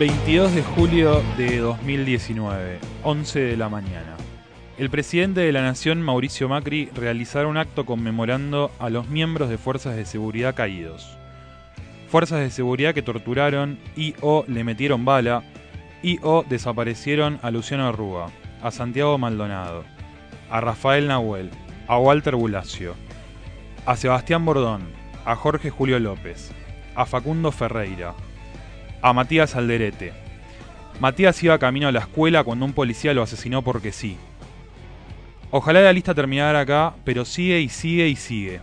...22 de julio de 2019, 11 de la mañana. El presidente de la Nación, Mauricio Macri, realizará un acto conmemorando a los miembros de fuerzas de seguridad caídos. Fuerzas de seguridad que torturaron y o le metieron bala y o desaparecieron a Luciano Arruga, a Santiago Maldonado, a Rafael Nahuel, a Walter Bulacio, a Sebastián Bordón, a Jorge Julio López, a Facundo Ferreira, a Matías Alderete. Matías iba camino a la escuela cuando un policía lo asesinó porque sí. Ojalá la lista terminara acá, pero sigue y sigue y sigue.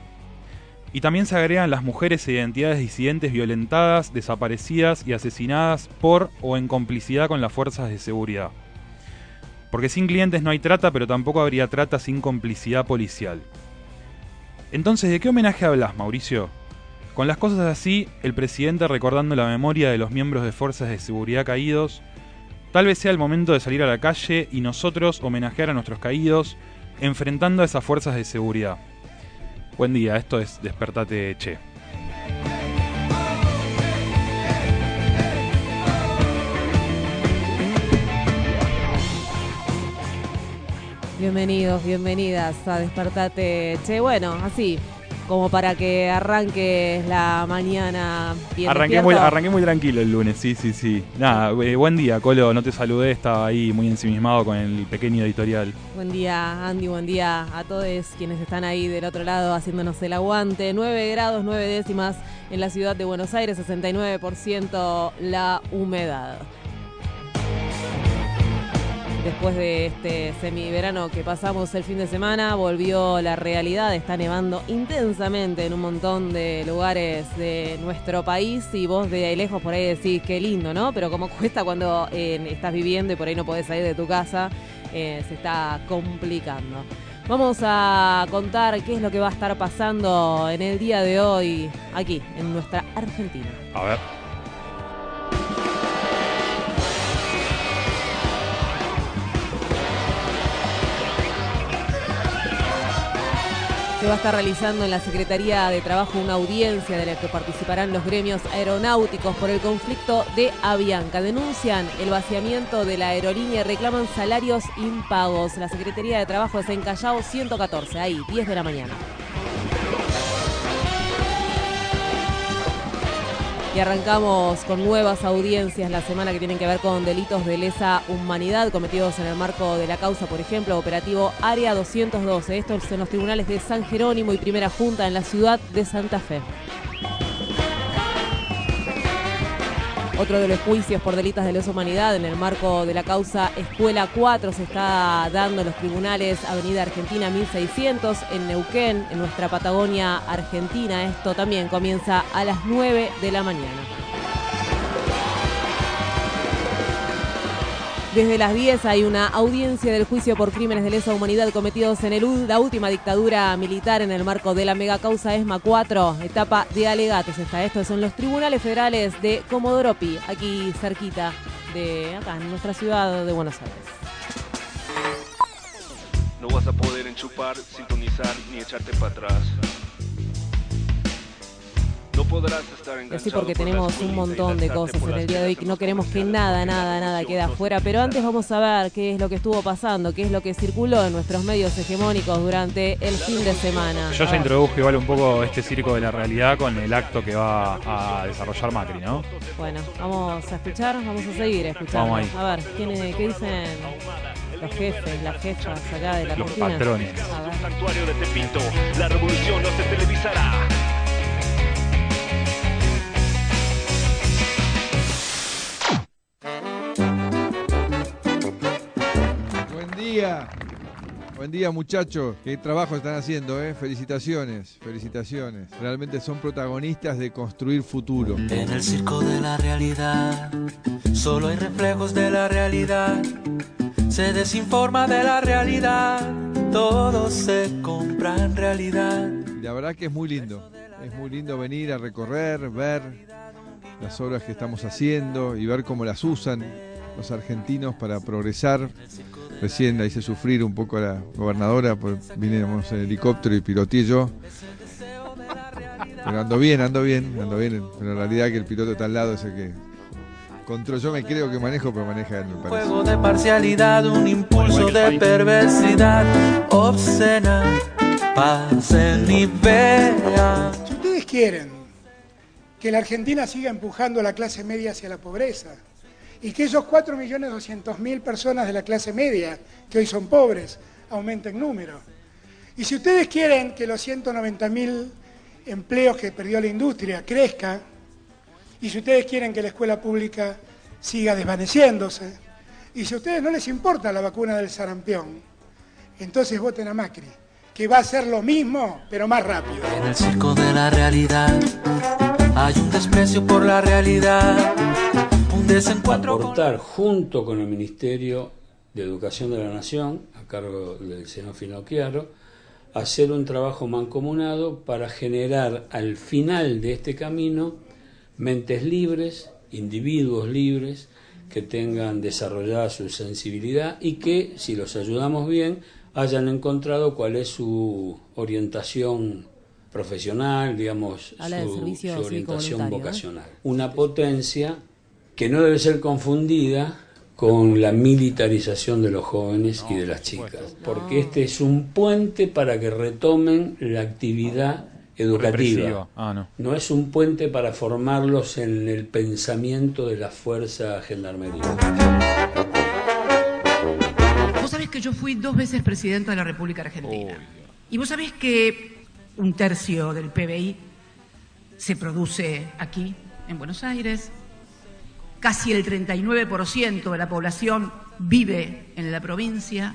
Y también se agregan las mujeres e identidades disidentes violentadas, desaparecidas y asesinadas por o en complicidad con las fuerzas de seguridad. Porque sin clientes no hay trata, pero tampoco habría trata sin complicidad policial. Entonces, ¿de qué homenaje hablas, Mauricio? Con las cosas así, el presidente recordando la memoria de los miembros de fuerzas de seguridad caídos, tal vez sea el momento de salir a la calle y nosotros homenajear a nuestros caídos enfrentando a esas fuerzas de seguridad. Buen día, esto es Despertate Che. Bienvenidos, bienvenidas a Despertate Che. Bueno, así, como para que arranque la mañana bien Arranqué muy, arranqué muy tranquilo el lunes, sí, sí, sí. Nada, eh, buen día, Colo, no te saludé, estaba ahí muy ensimismado con el pequeño editorial. Buen día, Andy, buen día a todos quienes están ahí del otro lado haciéndonos el aguante. 9 grados, 9 décimas en la ciudad de Buenos Aires, 69% la humedad. Después de este semiverano que pasamos el fin de semana, volvió la realidad. Está nevando intensamente en un montón de lugares de nuestro país. Y vos de ahí lejos por ahí decís qué lindo, ¿no? Pero como cuesta cuando eh, estás viviendo y por ahí no podés salir de tu casa, eh, se está complicando. Vamos a contar qué es lo que va a estar pasando en el día de hoy aquí, en nuestra Argentina. A ver. Se va a estar realizando en la Secretaría de Trabajo una audiencia de la que participarán los gremios aeronáuticos por el conflicto de Avianca. Denuncian el vaciamiento de la aerolínea y reclaman salarios impagos. La Secretaría de Trabajo es en Callao 114, ahí, 10 de la mañana. Y arrancamos con nuevas audiencias la semana que tienen que ver con delitos de lesa humanidad cometidos en el marco de la causa, por ejemplo, operativo Área 212. Esto es en los tribunales de San Jerónimo y Primera Junta en la ciudad de Santa Fe. Otro de los juicios por delitos de lesa humanidad en el marco de la causa Escuela 4 se está dando en los tribunales Avenida Argentina 1600 en Neuquén, en nuestra Patagonia Argentina. Esto también comienza a las 9 de la mañana. Desde las 10 hay una audiencia del juicio por crímenes de lesa humanidad cometidos en el la última dictadura militar en el marco de la mega causa ESMA 4, etapa de alegatos. Está esto son los tribunales federales de Comodoro Pi, aquí cerquita de acá en nuestra ciudad de Buenos Aires. No vas a poder enchupar, sintonizar ni echarte para atrás. Podrás estar así enganchado porque tenemos un montón de cosas en el día de hoy. No queremos que nada, nada, nada quede afuera. Pero antes vamos a ver qué es lo que estuvo pasando, qué es lo que circuló en nuestros medios hegemónicos durante el fin de semana. Yo ya ver. introdujo igual un poco este circo de la realidad con el acto que va a desarrollar Macri, ¿no? Bueno, vamos a escuchar, vamos a seguir escuchando. Vamos ahí. A ver, ¿quién- ¿qué dicen los jefes, las jefas acá de la Los Argentina? patrones. A ver. Santuario de Tepito, la revolución no se televisará. Día. Buen día muchachos, qué trabajo están haciendo, ¿eh? Felicitaciones, felicitaciones. Realmente son protagonistas de construir futuro. En el circo de la realidad, solo hay reflejos de la realidad. Se desinforma de la realidad, todo se compra en realidad. Y la verdad que es muy lindo, es muy lindo venir a recorrer, ver las obras que estamos haciendo y ver cómo las usan los argentinos para progresar. Recién la hice sufrir un poco a la gobernadora, pues vinimos en helicóptero y piloteé yo. Pero ando bien, ando bien, ando bien. Pero en realidad que el piloto está al lado ese que control. Yo me creo que manejo, pero maneja él, me parece. Juego de parcialidad, un impulso de perversidad obscena. Pasen y vean. Si ustedes quieren que la Argentina siga empujando a la clase media hacia la pobreza y que esos 4.200.000 personas de la clase media, que hoy son pobres, aumenten en número. Y si ustedes quieren que los 190.000 empleos que perdió la industria crezcan, y si ustedes quieren que la escuela pública siga desvaneciéndose, y si a ustedes no les importa la vacuna del sarampión, entonces voten a Macri, que va a hacer lo mismo, pero más rápido. En el circo de la realidad hay un desprecio por la realidad, un desencuentro con aportar junto con el Ministerio de Educación de la Nación, a cargo del senador Finocchiaro, hacer un trabajo mancomunado para generar al final de este camino mentes libres, individuos libres, que tengan desarrollada su sensibilidad y que, si los ayudamos bien, hayan encontrado cuál es su orientación profesional, digamos, Habla su, servicio su orientación ¿eh? vocacional. Una potencia que no debe ser confundida con la militarización de los jóvenes y de las chicas, porque este es un puente para que retomen la actividad educativa. Ah, no. No es un puente para formarlos en el pensamiento de la fuerza gendarmería. Vos sabés que yo fui dos veces presidenta de la República Argentina. Y vos sabés que un tercio del PBI se produce aquí, en Buenos Aires. Casi el 39% de la población vive en la provincia.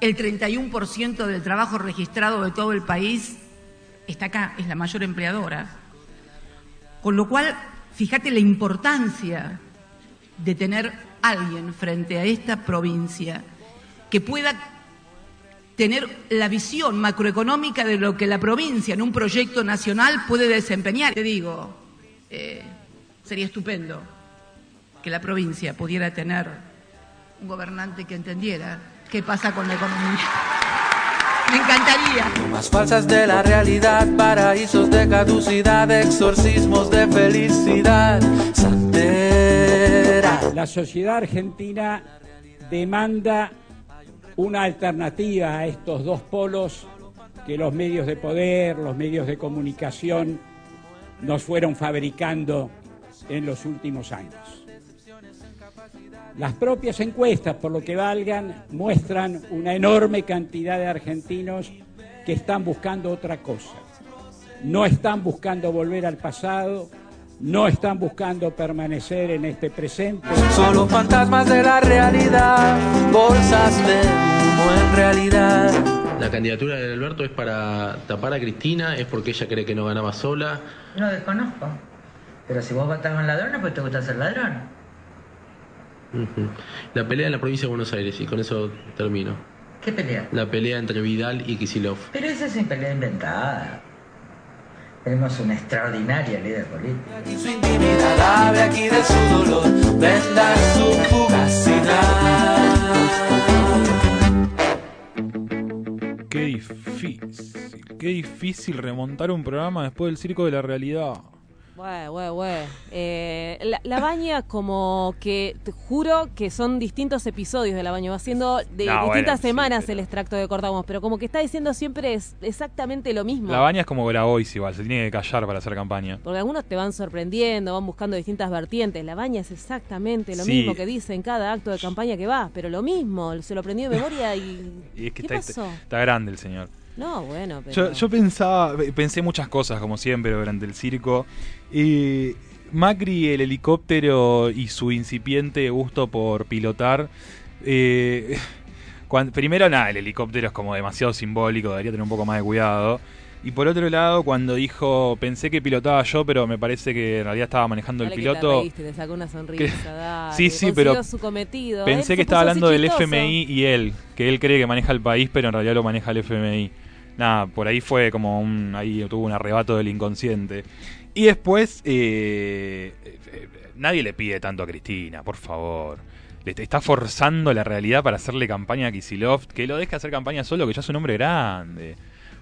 El 31% del trabajo registrado de todo el país está acá, es la mayor empleadora. Con lo cual, fíjate la importancia de tener alguien frente a esta provincia que pueda tener la visión macroeconómica de lo que la provincia en un proyecto nacional puede desempeñar. Te digo, eh, sería estupendo que la provincia pudiera tener un gobernante que entendiera qué pasa con la economía. Me encantaría. Más falsas de la realidad, paraísos de caducidad, exorcismos de felicidad. Santera. La sociedad argentina demanda una alternativa a estos dos polos que los medios de poder, los medios de comunicación nos fueron fabricando en los últimos años. Las propias encuestas, por lo que valgan, muestran una enorme cantidad de argentinos que están buscando otra cosa. No están buscando volver al pasado, no están buscando permanecer en este presente. Solo fantasmas de la realidad, bolsas de humo en realidad. La candidatura de Alberto es para tapar a Cristina, es porque ella cree que no ganaba sola. No desconozco. Pero si vos votás con ladrones, pues te gusta ser ladrón. La pelea en la provincia de Buenos Aires, y con eso termino. ¿Qué pelea? La pelea entre Vidal y Kisilov. Pero esa es una pelea inventada. Tenemos una extraordinaria líder política. Aquí su intimidad, hable aquí de su dolor, venda su fugacidad. Qué difícil, qué difícil remontar un programa después del circo de la realidad. Güey, güey, güey. Eh, la, la baña como que, te juro que son distintos episodios de la baña. Va siendo de No, distintas bueno, sí, semanas el extracto que cortamos, pero como que está diciendo siempre es exactamente lo mismo. La baña es como Grabois igual, se tiene que callar para hacer campaña. Porque algunos te van sorprendiendo, van buscando distintas vertientes. La baña es exactamente lo Sí. mismo que dice en cada acto de campaña que va, pero lo mismo, se lo aprendió de memoria y... Y es que ¿Qué está, pasó? está grande el señor. No, bueno, pero... Yo, yo pensaba, pensé muchas cosas, como siempre, durante el circo. Y Macri, el helicóptero y su incipiente gusto por pilotar. eh, primero, nada, el helicóptero es como demasiado simbólico, debería tener un poco más de cuidado. Y por otro lado, cuando dijo, pensé que pilotaba yo, pero me parece que en realidad estaba manejando Dale el que te piloto. reíste, te sacó una Que- sonrisa, dale, Sí, sí, pero su cometido. Pensé Él que estaba hablando del. FMI y él, que él cree que maneja el país, pero en realidad lo maneja el FMI. Nada, por ahí fue como un. Ahí tuvo un arrebato del inconsciente. Y después, eh, eh, nadie le pide tanto a Cristina, por favor. Le está forzando la realidad para hacerle campaña a Kisilov. Que lo deje hacer campaña solo, que ya es un hombre grande.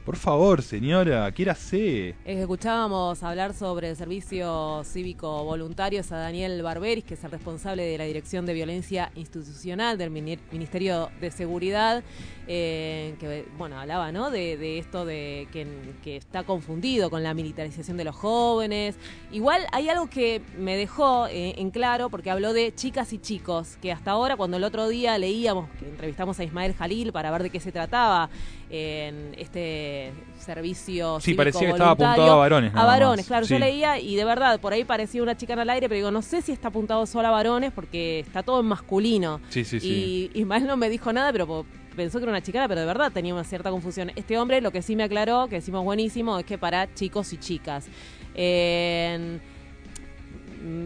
Por favor, señora, quiérase. Escuchábamos hablar sobre el servicio cívico voluntario a Daniel Barberis, que es el responsable de la Dirección de Violencia Institucional del Mini- Ministerio de Seguridad, eh, que bueno hablaba ¿no? de, esto de que, que está confundido con la militarización de los jóvenes. Igual hay algo que me dejó eh, en claro, porque habló de chicas y chicos, que hasta ahora cuando el otro día leíamos, que entrevistamos a Ismael Jalil para ver de qué se trataba en este servicio Sí, parecía que estaba apuntado a varones, A varones, más. claro. Yo leía y de verdad, por ahí parecía una chica en el aire, pero digo, no sé si está apuntado solo a varones porque está todo en masculino. Sí, sí, sí. Y Ismael no me dijo nada, pero pensó que era una chicana, pero de verdad tenía una cierta confusión. Este hombre lo que sí me aclaró, que decimos buenísimo, es que para chicos y chicas.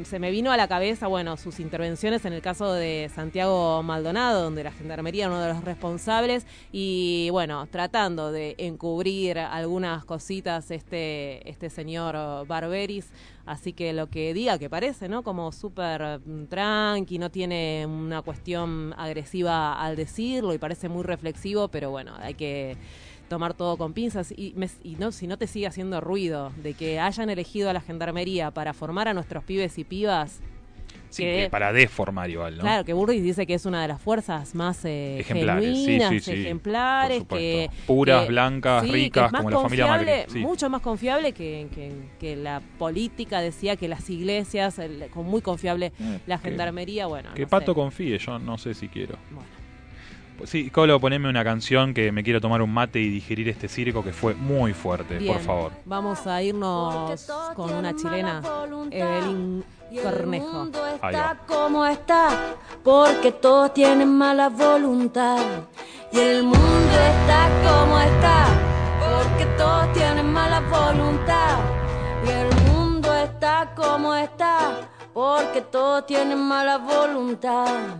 Se me vino a la cabeza, bueno, sus intervenciones en el caso de Santiago Maldonado, donde la gendarmería era uno de los responsables, y bueno, tratando de encubrir algunas cositas este, este señor Barberis. Así que lo que diga que parece, ¿no? Como súper mm, tranqui, no tiene una cuestión agresiva al decirlo y parece muy reflexivo, pero bueno, hay que tomar todo con pinzas y, me- y no si no te sigue haciendo ruido de que hayan elegido a la gendarmería para formar a nuestros pibes y pibas Sí, que- que para deformar igual, ¿no? Claro, que Burris dice que es una de las fuerzas más eh, Ejemplares, genuinas, sí, sí, ejemplares, que. Puras, que- blancas, ricas, como la familia Macri. Mucho más confiable que, que- la política decía que las iglesias, el- con muy confiable la que- gendarmería, bueno. Que no Pato sé. confíe, yo no sé si quiero. Pues sí, Colo, poneme una canción que me quiero tomar un mate y digerir este circo que fue muy fuerte, Bien, por favor. Vamos a irnos con una chilena, Evelyn Cornejo. Ahí va. está como está, porque todos tienen mala voluntad. Y el mundo está como está, porque todos tienen mala voluntad. Y el mundo está como está, porque todos tienen mala voluntad.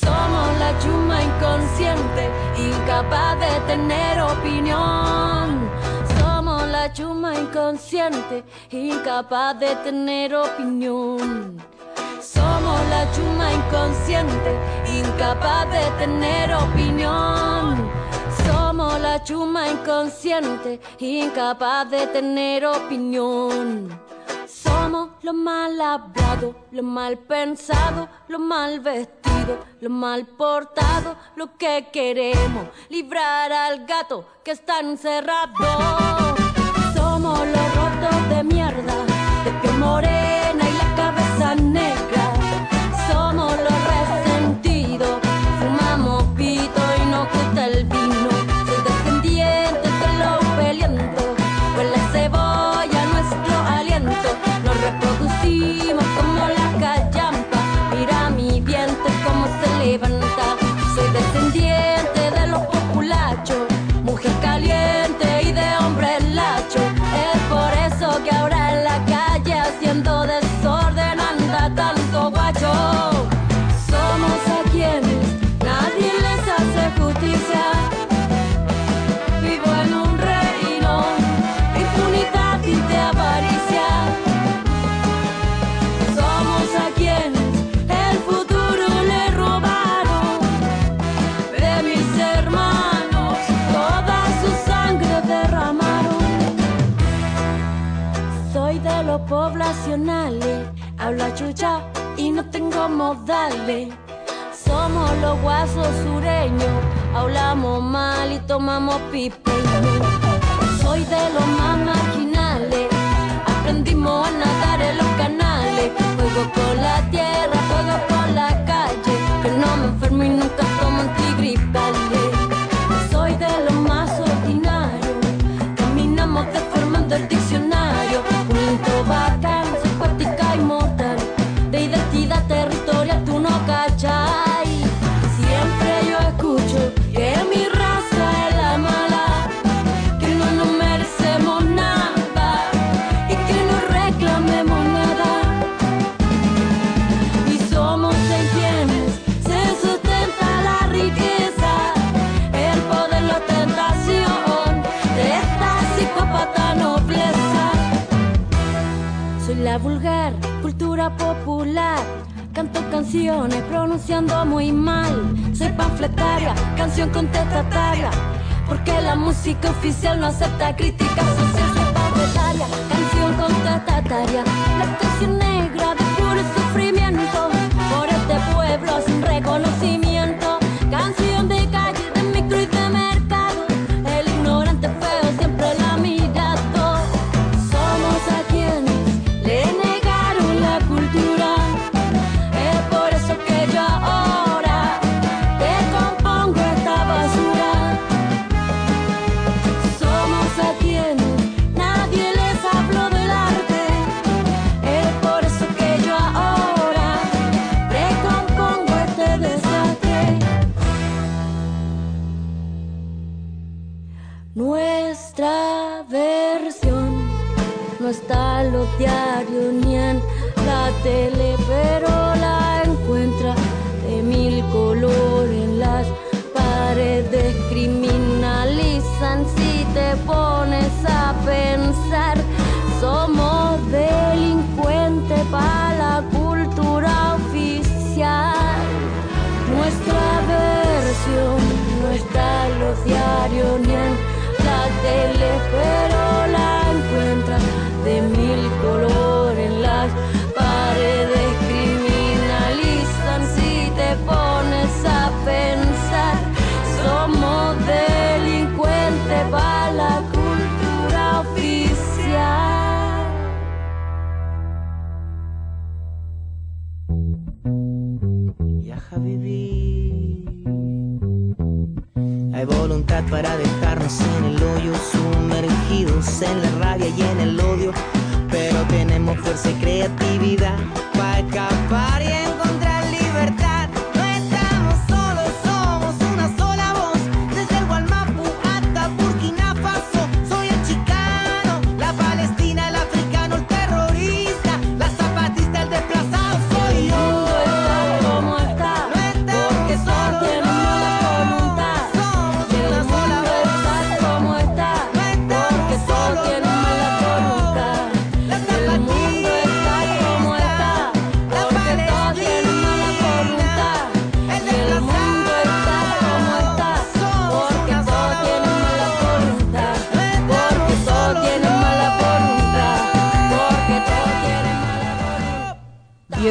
Somos la chuma inconsciente, incapaz de tener opinión. Somos la chuma inconsciente, incapaz de tener opinión. Somos la chuma inconsciente, incapaz de tener opinión. Somos la chuma inconsciente, incapaz de tener opinión. Somos lo mal hablado, lo mal pensado, lo mal vestido, lo mal portado, lo que queremos, librar al gato que está encerrado. Somos los rotos de mierda, de piel morena poblacionales, hablo a chucha y no tengo modales. Somos los guasos sureños, hablamos mal y tomamos pipeño. Soy de los más marginales, aprendimos a nadar en los canales. Juego con la tierra, juego con canción contestataria. Porque la música oficial no acepta críticas sociales. Panfletaria, canción contestataria. La canción pero la encuentra de mil colores en las paredes. Criminalizan si te pones a pensar. Somos delincuentes para la cultura oficial. Hay voluntad para en el hoyo, sumergidos en la rabia y en el odio. Pero tenemos fuerza y creatividad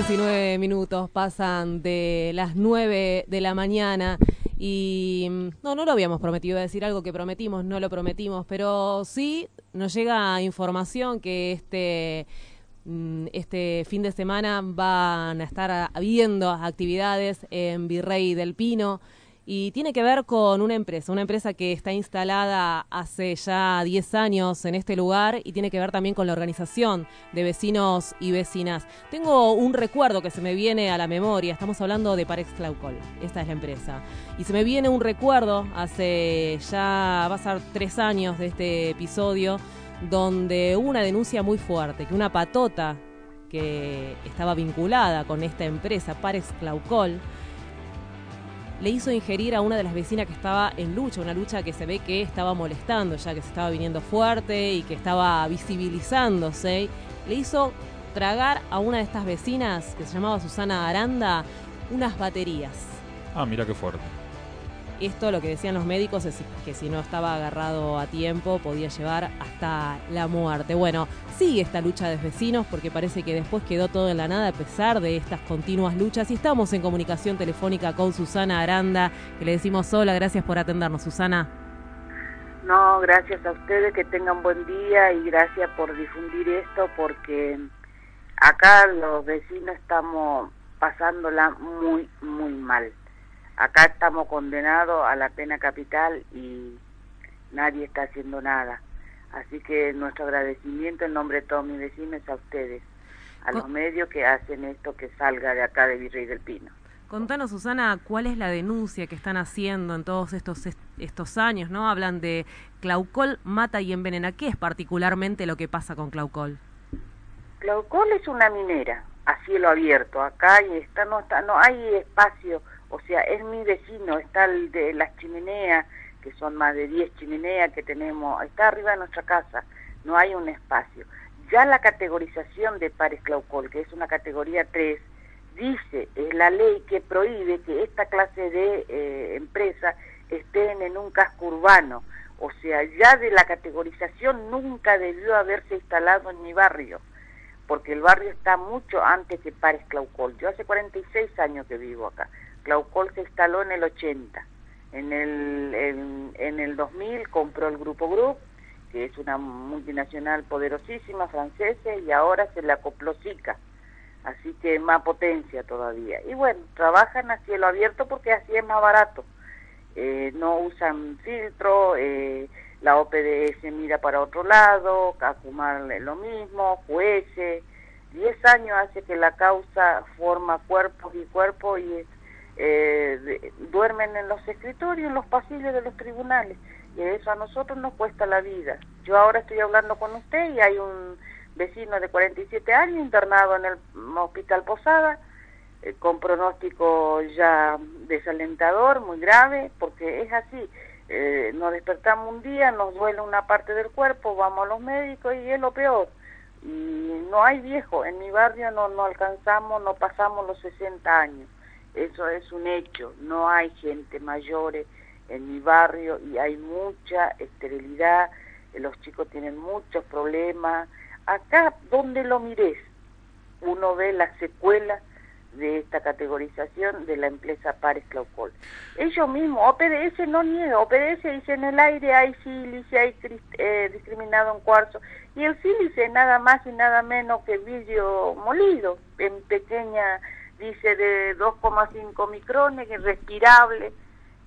19 minutos pasan de las 9 de la mañana y mm, no, no lo habíamos prometido, a decir algo que prometimos, no lo prometimos, pero sí nos llega información que este, mm, este fin de semana van a estar habiendo actividades en Virrey del Pino y tiene que ver con una empresa, una empresa que está instalada hace ya 10 años en este lugar y tiene que ver también con la organización de vecinos y vecinas. Tengo un recuerdo que se me viene a la memoria, estamos hablando de Parex Claucol, esta es la empresa. Y se me viene un recuerdo hace ya, va a ser tres años de este episodio, donde hubo una denuncia muy fuerte, que una patota que estaba vinculada con esta empresa, Parex Claucol, le hizo ingerir a una de las vecinas que estaba en lucha, una lucha que se ve que estaba molestando, ya que se estaba viniendo fuerte y que estaba visibilizándose. Le hizo tragar a una de estas vecinas, que se llamaba Susana Aranda, unas baterías. Ah, mira qué fuerte. Esto lo que decían los médicos es que si no estaba agarrado a tiempo podía llevar hasta la muerte. Bueno, sigue esta lucha de vecinos porque parece que después quedó todo en la nada a pesar de estas continuas luchas y estamos en comunicación telefónica con Susana Aranda, que le decimos hola, gracias por atendernos, Susana. No, gracias a ustedes, que tengan buen día y gracias por difundir esto porque acá los vecinos estamos pasándola muy, muy mal. Acá estamos condenados a la pena capital y nadie está haciendo nada. Así que nuestro agradecimiento en nombre de todos mis vecinos a ustedes, a los medios que hacen esto que salga de acá de Virrey del Pino. Contanos, Susana, cuál es la denuncia que están haciendo en todos estos, estos años, ¿no? Hablan de Claucol mata y envenena. ¿Qué es particularmente lo que pasa con Claucol? Claucol es una minera a cielo abierto. Acá y está, no, está, no hay espacio, o sea, es mi vecino, está el de las chimeneas, que son más de 10 chimeneas que tenemos, está arriba de nuestra casa, no hay un espacio. ya la categorización de pares Claucol, que es una categoría 3, dice, es la ley que prohíbe que esta clase de eh, empresa estén en un casco urbano. O sea, ya de la categorización nunca debió haberse instalado en mi barrio, porque el barrio está mucho antes que Pares Claucol. Yo hace 46 años que vivo acá. Claucol se instaló en el 80. En el, en, el 2000 compró el Grupo Group, que es una multinacional poderosísima francesa, y ahora se le acopló SICA así que más potencia todavía. Y bueno, trabajan a cielo abierto porque así es más barato. Eh, no usan filtro, eh, la OPDS mira para otro lado, Cacumar lo mismo, jueces. Diez años hace que la causa forma cuerpos y cuerpos y eh, duermen en los escritorios, en los pasillos de los tribunales. Y eso a nosotros nos cuesta la vida. Yo ahora estoy hablando con usted y hay un vecino de 47 años internado en el hospital Posada, eh, con pronóstico ya desalentador, muy grave, porque es así. Eh, nos despertamos un día, nos duele una parte del cuerpo, vamos a los médicos y es lo peor. Y no hay viejo, en mi barrio no, no alcanzamos, no pasamos los 60 años. Eso es un hecho, no hay gente mayor en mi barrio y hay mucha esterilidad, los chicos tienen muchos problemas, acá donde lo mires, uno ve la secuela de esta categorización de la empresa Pares Claucol. Ellos mismos, OPDS no niega, OPDS dice en el aire hay sílice, hay eh, discriminado en cuarzo, y el sílice nada más y nada menos que vidrio molido, en pequeña, dice de 2,5 micrones, que es respirable,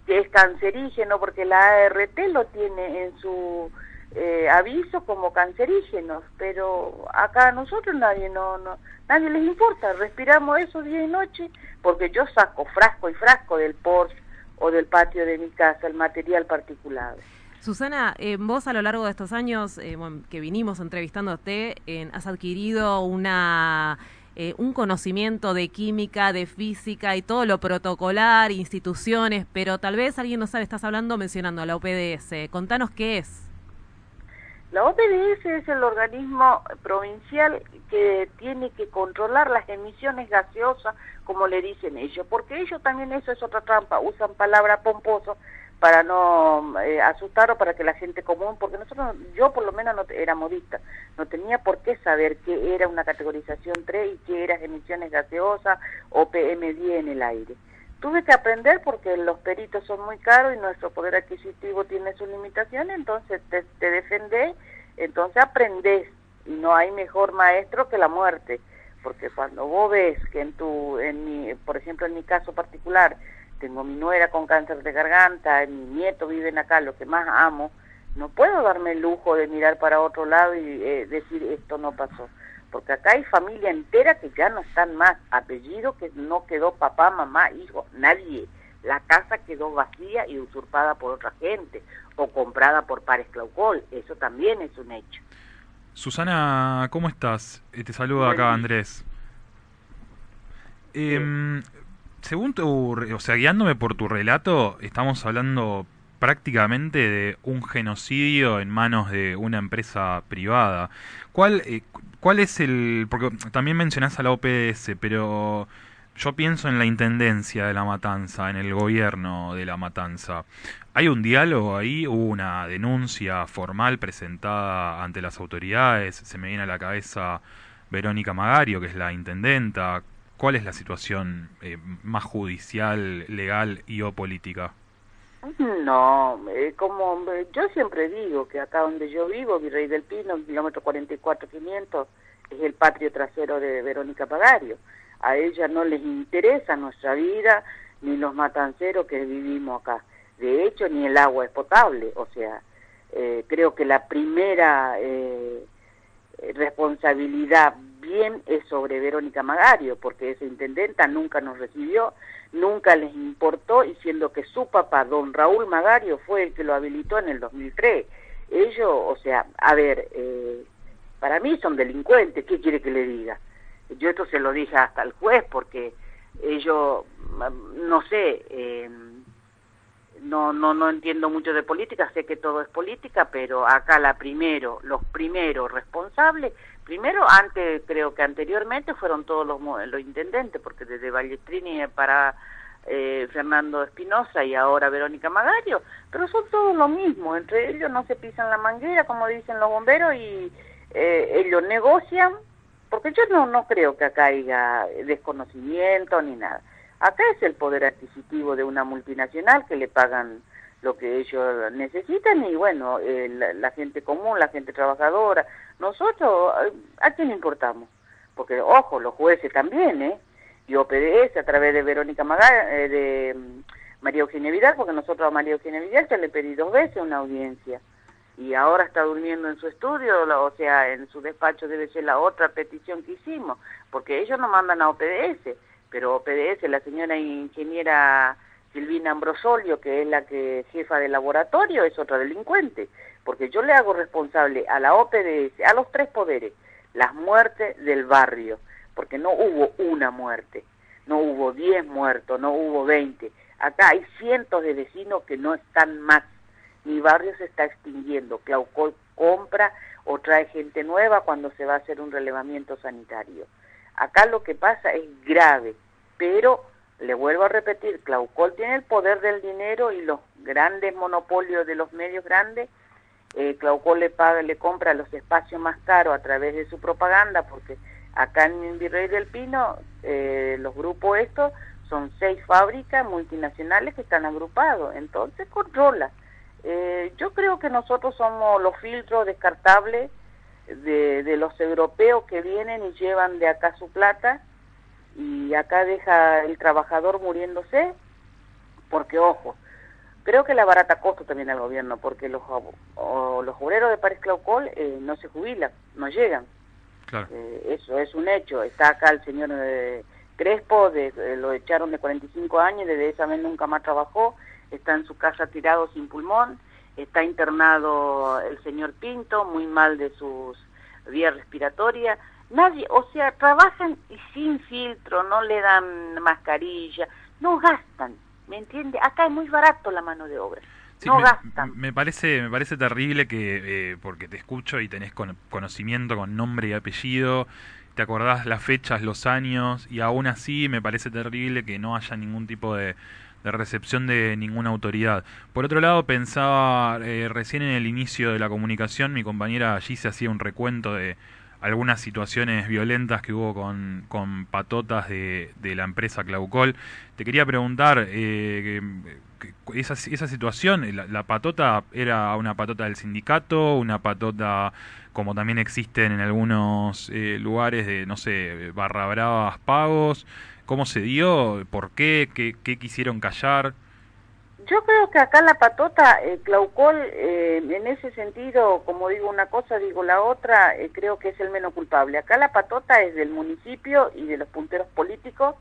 que es cancerígeno, porque la ART lo tiene en su eh, aviso como cancerígenos, pero acá a nosotros nadie no, no nadie les importa, respiramos eso día y noche, porque yo saco frasco y frasco del Porsche o del patio de mi casa, el material particular. Susana, eh, vos a lo largo de estos años eh, que vinimos entrevistándote, eh, has adquirido una eh, un conocimiento de química, de física y todo lo protocolar, instituciones, pero tal vez alguien no sabe, estás hablando mencionando a la OPDS. Contanos qué es. La OPDS es el organismo provincial que tiene que controlar las emisiones gaseosas, como le dicen ellos, porque ellos también, eso es otra trampa, usan palabras pomposas para no eh, asustar o para que la gente común, porque nosotros, yo por lo menos no era modista, no tenía por qué saber qué era una categorización 3 y qué eran emisiones gaseosas o PM10 en el aire. Tuve que aprender porque los peritos son muy caros y nuestro poder adquisitivo tiene sus limitaciones, entonces te, te defendés, entonces aprendés y no hay mejor maestro que la muerte, porque cuando vos ves que en tu, en mi, por ejemplo en mi caso particular, tengo mi nuera con cáncer de garganta, mi nieto viven acá, lo que más amo, no puedo darme el lujo de mirar para otro lado y eh, decir esto no pasó porque acá hay familia entera que ya no están más, apellido que no quedó papá, mamá, hijo, nadie. La casa quedó vacía y usurpada por otra gente o comprada por pares Claucol, eso también es un hecho. Susana, ¿cómo estás? Eh, te saludo acá Andrés. Eh, según tu, o sea, guiándome por tu relato, estamos hablando prácticamente de un genocidio en manos de una empresa privada. ¿Cuál, eh, ¿Cuál es el...? Porque también mencionás a la OPS, pero yo pienso en la intendencia de la matanza, en el gobierno de la matanza. ¿Hay un diálogo ahí? ¿Hubo una denuncia formal presentada ante las autoridades? Se me viene a la cabeza Verónica Magario, que es la intendenta. ¿Cuál es la situación eh, más judicial, legal y o política? No, eh, como yo siempre digo que acá donde yo vivo, Virrey del Pino, kilómetro 44-500, es el patrio trasero de Verónica Pagario. A ella no les interesa nuestra vida ni los matanceros que vivimos acá. De hecho, ni el agua es potable. O sea, eh, creo que la primera eh, responsabilidad bien es sobre Verónica Magario, porque esa intendenta nunca nos recibió, nunca les importó, y siendo que su papá, don Raúl Magario, fue el que lo habilitó en el 2003. Ellos, o sea, a ver, eh, para mí son delincuentes, ¿qué quiere que le diga? Yo esto se lo dije hasta al juez, porque ellos, no sé, eh, no, no, no entiendo mucho de política, sé que todo es política, pero acá la primero, los primeros responsables, primero antes, creo que anteriormente fueron todos los, los intendentes, porque desde Ballestrini para eh, Fernando Espinosa y ahora Verónica Magario, pero son todos lo mismo, entre ellos no se pisan la manguera, como dicen los bomberos, y eh, ellos negocian, porque yo no, no creo que acá haya desconocimiento ni nada. Acá es el poder adquisitivo de una multinacional que le pagan lo que ellos necesitan y bueno, eh, la, gente común, la gente trabajadora, nosotros, ¿a quién importamos? Porque, ojo, los jueces también, ¿eh? Y OPDS a través de Verónica Magal, eh, de mm, María Eugenia Vidal, porque nosotros a María Eugenia Vidal ya le pedí dos veces una audiencia y ahora está durmiendo en su estudio, o sea, en su despacho debe ser la otra petición que hicimos, porque ellos no mandan a OPDS pero PDS, la señora ingeniera Silvina Ambrosolio, que es la que jefa de laboratorio, es otra delincuente, porque yo le hago responsable a la OPDS, a los tres poderes, las muertes del barrio, porque no hubo una muerte, no hubo diez muertos, no hubo veinte. Acá hay cientos de vecinos que no están más. Mi barrio se está extinguiendo. Claucol compra o trae gente nueva cuando se va a hacer un relevamiento sanitario. Acá lo que pasa es grave pero le vuelvo a repetir, Claucol tiene el poder del dinero y los grandes monopolios de los medios grandes. Eh, le paga, le compra los espacios más caros a través de su propaganda, porque acá en Virrey del Pino, eh, los grupos estos son seis fábricas multinacionales que están agrupados, entonces controla. Eh, yo creo que nosotros somos los filtros descartables de, de los europeos que vienen y llevan de acá su plata y acá deja el trabajador muriéndose, porque ojo, creo que la barata costo también al gobierno, porque los, los obreros de París Claucol eh, no se jubilan, no llegan. Eh, eso es un hecho. Está acá el señor eh, Crespo, de, lo echaron de 45 años, desde esa vez nunca más trabajó, está en su casa tirado sin pulmón, está internado el señor Pinto, muy mal de sus vías respiratorias, Nadie, o sea, trabajan y sin filtro, no le dan mascarilla, no gastan, ¿me entiende? Acá es muy barato la mano de obra. no me, gastan. Me parece, me parece terrible que, eh, porque te escucho y tenés conocimiento con nombre y apellido, te acordás las fechas, los años, y aún así me parece terrible que no haya ningún tipo de, recepción de ninguna autoridad. Por otro lado, pensaba eh, recién en el inicio de la comunicación, mi compañera allí se hacía un recuento de algunas situaciones violentas que hubo con, con patotas de, de, la empresa Claucol. Te quería preguntar, eh, esa, esa situación, la, patota era una patota del sindicato, una patota como también existen en algunos eh, lugares de, no sé, barra bravas pagos. ¿Cómo se dio? ¿Por qué? ¿Qué, qué quisieron callar? Yo creo que acá la patota, eh, Claucol, eh, en ese sentido, como digo una cosa, digo la otra, eh, creo que es el menos culpable. Acá la patota es del municipio y de los punteros políticos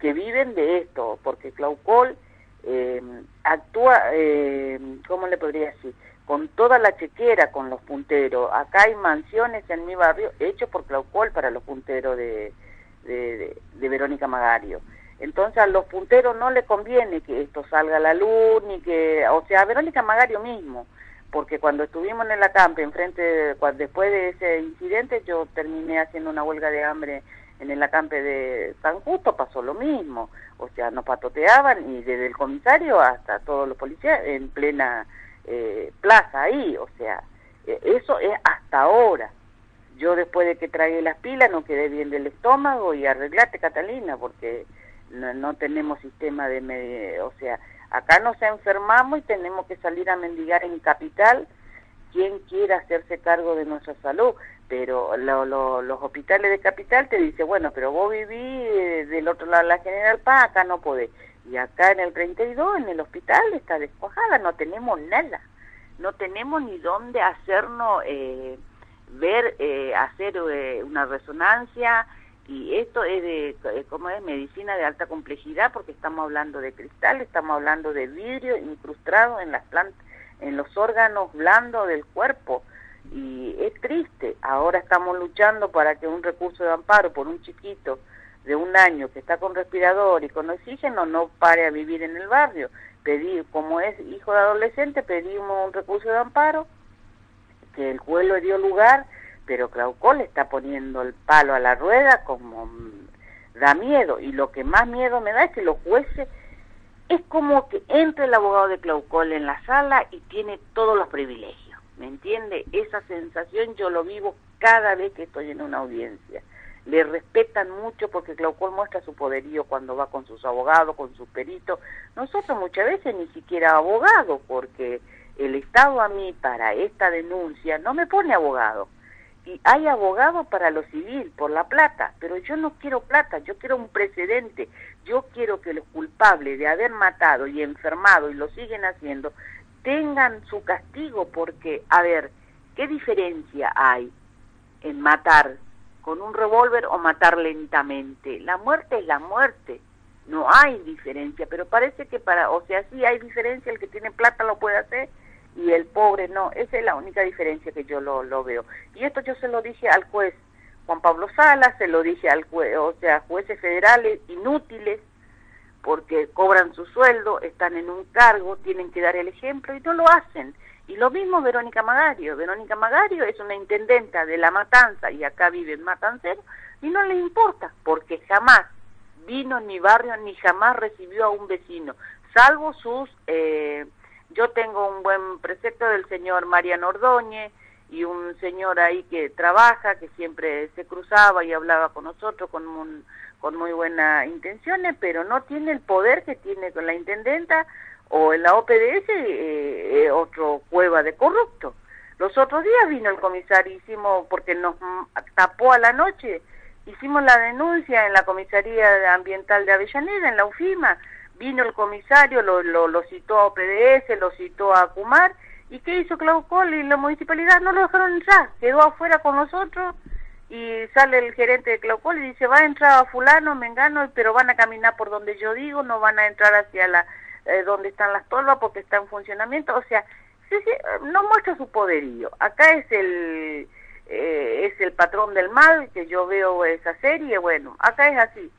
que viven de esto, porque Claucol eh, actúa, eh, ¿cómo le podría decir? Con toda la chequera con los punteros. Acá hay mansiones en mi barrio hechos por Claucol para los punteros de, de Verónica Magario. Entonces a los punteros no le conviene que esto salga a la luz, ni que, o sea, a Verónica Magario mismo, porque cuando estuvimos en la campa, enfrente, después de ese incidente, yo terminé haciendo una huelga de hambre en el acampe de San Justo, pasó lo mismo, o sea, nos patoteaban y desde el comisario hasta todos los policías en plena eh, plaza ahí, o sea, e, eso es hasta ahora. Yo después de que tragué las pilas no quedé bien del estómago y arreglate Catalina, porque no, tenemos sistema de, o sea, acá nos enfermamos y tenemos que salir a mendigar en capital quien quiera hacerse cargo de nuestra salud, pero los hospitales de capital te dicen, bueno, pero vos vivís eh, del otro lado de la General Paz, acá no podés. Y acá en el 32, en el hospital, está descuajada, no tenemos nada. No tenemos ni dónde hacernos eh, ver, eh, hacer una resonancia, y esto es de, eh, ¿cómo es? Medicina de alta complejidad porque estamos hablando de cristal, estamos hablando de vidrio incrustado en las plantas, en los órganos blandos del cuerpo. Y es triste. Ahora estamos luchando para que un recurso de amparo por un chiquito de un año que está con respirador y con oxígeno no pare a vivir en el barrio. pedí, como es hijo de adolescente, pedimos un recurso de amparo, que el juez le dio lugar, pero Claucol está poniendo el palo a la rueda como mm, da miedo. Y lo que más miedo me da es que los jueces, es como que entre el abogado de Claucol en la sala y tiene todos los privilegios. ¿Me entiende? Esa sensación yo lo vivo cada vez que estoy en una audiencia le respetan mucho porque Claucol muestra su poderío cuando va con sus abogados, con sus peritos. Nosotros muchas veces ni siquiera abogado, porque el Estado a mí para esta denuncia no me pone abogado. Y hay abogado para lo civil, por la plata, pero yo no quiero plata, yo quiero un precedente. Yo quiero que los culpables de haber matado y enfermado y lo siguen haciendo tengan su castigo porque, a ver, ¿qué diferencia hay en matar con un revólver o matar lentamente. La muerte es la muerte, no hay diferencia, pero parece que para, o sea, sí hay diferencia, el que tiene plata lo puede hacer y el pobre no, esa es la única diferencia que yo lo, lo veo. Y esto yo se lo dije al juez Juan Pablo Salas, se lo dije al juez, o sea, jueces federales inútiles, porque cobran su sueldo, están en un cargo, tienen que dar el ejemplo y no lo hacen. Y lo mismo Verónica Magario. Verónica Magario es una intendenta de La Matanza y acá vive en Matancero y no le importa porque jamás vino en mi barrio ni jamás recibió a un vecino, salvo sus... Eh, yo tengo un buen precepto del señor Mariano Ordóñez y un señor ahí que trabaja, que siempre se cruzaba y hablaba con nosotros con, con muy buenas intenciones, pero no tiene el poder que tiene con la intendenta o en la OPDS eh, eh, otro cueva de corrupto. Los otros días vino el comisario, hicimos, porque nos tapó a la noche, hicimos la denuncia en la comisaría ambiental de Avellaneda, en la UFIMA, vino el comisario, lo, lo, citó a OPDS, lo citó a Cumar, ¿y qué hizo Claucol y la municipalidad? No lo dejaron entrar, quedó afuera con nosotros y sale el gerente de Claucol y dice, va a entrar a fulano, mengano, pero van a caminar por donde yo digo, no van a entrar hacia la eh, donde están las tolvas porque está en funcionamiento, o sea, sí, sí, no muestra su poderío. Acá es el eh, es el patrón del mal que yo veo esa serie, bueno, acá es así.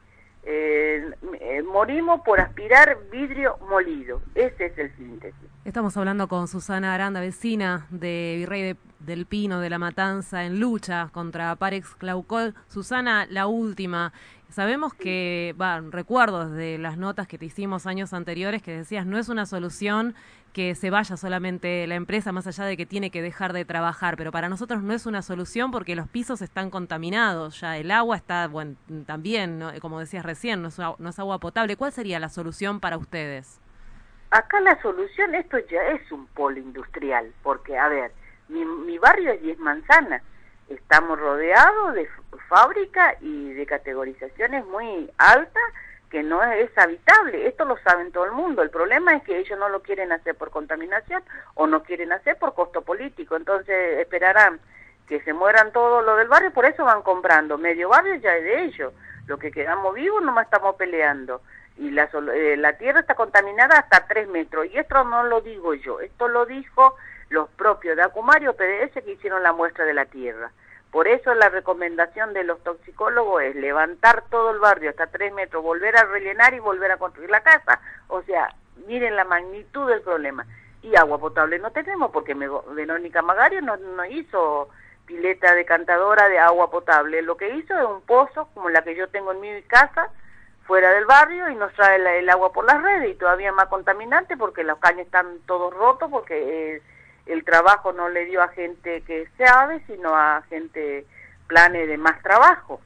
Eh, eh, morimos por aspirar vidrio molido. Ese es el síntesis. Estamos hablando con Susana Aranda, vecina de Virrey del Pino de la Matanza, en lucha contra Parex Claucol. Susana, la última. Sabemos que, va, recuerdo de las notas que te hicimos años anteriores que decías, no es una solución que se vaya solamente la empresa más allá de que tiene que dejar de trabajar, pero para nosotros no es una solución porque los pisos están contaminados, ya el agua está, bueno, también, como decías recién, no es, no es agua potable. ¿Cuál sería la solución para ustedes? Acá la solución, esto ya es un polo industrial, porque, a ver, mi, mi barrio es 10 manzanas, estamos rodeados de fábrica y de categorizaciones muy altas que no es habitable. Esto lo saben todo el mundo. El problema es que ellos no lo quieren hacer por contaminación o no quieren hacer por costo político. Entonces esperarán que se mueran todos los del barrio, por eso van comprando. Medio barrio ya es de ellos. Lo que quedamos vivos nomás estamos peleando. Y la, eh, la tierra está contaminada hasta tres metros. Y esto no lo digo yo, esto lo dijo los propios de Acumario PDS que hicieron la muestra de la tierra. Por eso la recomendación de los toxicólogos es levantar todo el barrio hasta tres metros, volver a rellenar y volver a construir la casa. O sea, miren la magnitud del problema. Y agua potable no tenemos porque Verónica Magario no, no hizo pileta decantadora de agua potable. Lo que hizo es un pozo como la que yo tengo en mi casa, fuera del barrio, y nos trae el, agua por las redes y todavía más contaminante porque los caños están todos rotos porque... El trabajo no le dio a gente que sabe, sino a gente plane de más trabajo.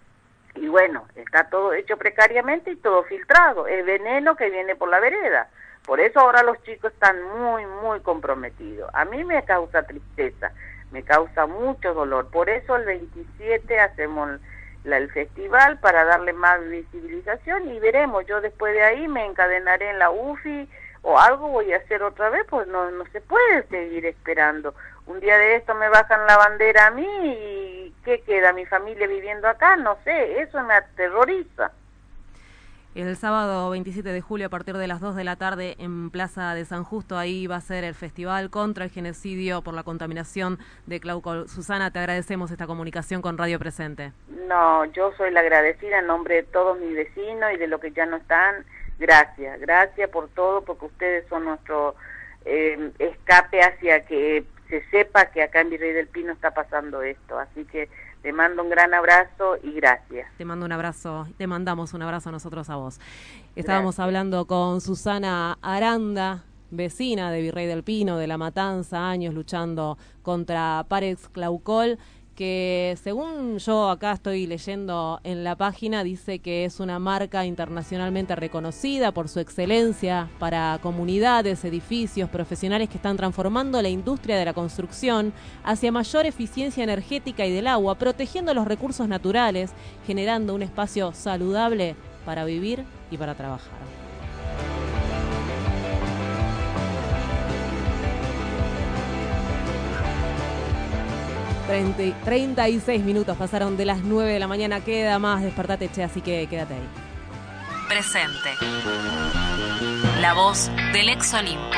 Y bueno, está todo hecho precariamente y todo filtrado. Es veneno que viene por la vereda. Por eso ahora los chicos están muy, muy comprometidos. A mí me causa tristeza, me causa mucho dolor. Por eso el 27 hacemos el festival para darle más visibilización y veremos. Yo después de ahí me encadenaré en la UFI o algo voy a hacer otra vez, pues no, no se puede seguir esperando. Un día de esto me bajan la bandera a mí y ¿qué queda? ¿Mi familia viviendo acá? No sé, eso me aterroriza. El sábado 27 de julio a partir de las 2 de la tarde en Plaza de San Justo, ahí va a ser el festival contra el genocidio por la contaminación de Claucol. Susana, te agradecemos esta comunicación con Radio Presente. No, yo soy la agradecida en nombre de todos mis vecinos y de los que ya no están Gracias, gracias por todo, porque ustedes son nuestro eh, escape hacia que se sepa que acá en Virrey del Pino está pasando esto. Así que te mando un gran abrazo y gracias. Te mando un abrazo, te mandamos un abrazo a nosotros a vos. Estábamos hablando con Susana Aranda, vecina de Virrey del Pino, de La Matanza, años luchando contra Parex Claucol que según yo acá estoy leyendo en la página, dice que es una marca internacionalmente reconocida por su excelencia para comunidades, edificios, profesionales que están transformando la industria de la construcción hacia mayor eficiencia energética y del agua, protegiendo los recursos naturales, generando un espacio saludable para vivir y para trabajar. 30, 36 minutos pasaron de las 9 de la mañana. Queda más, despertate, che, así que quédate ahí. Presente. La voz del ex Olimpo.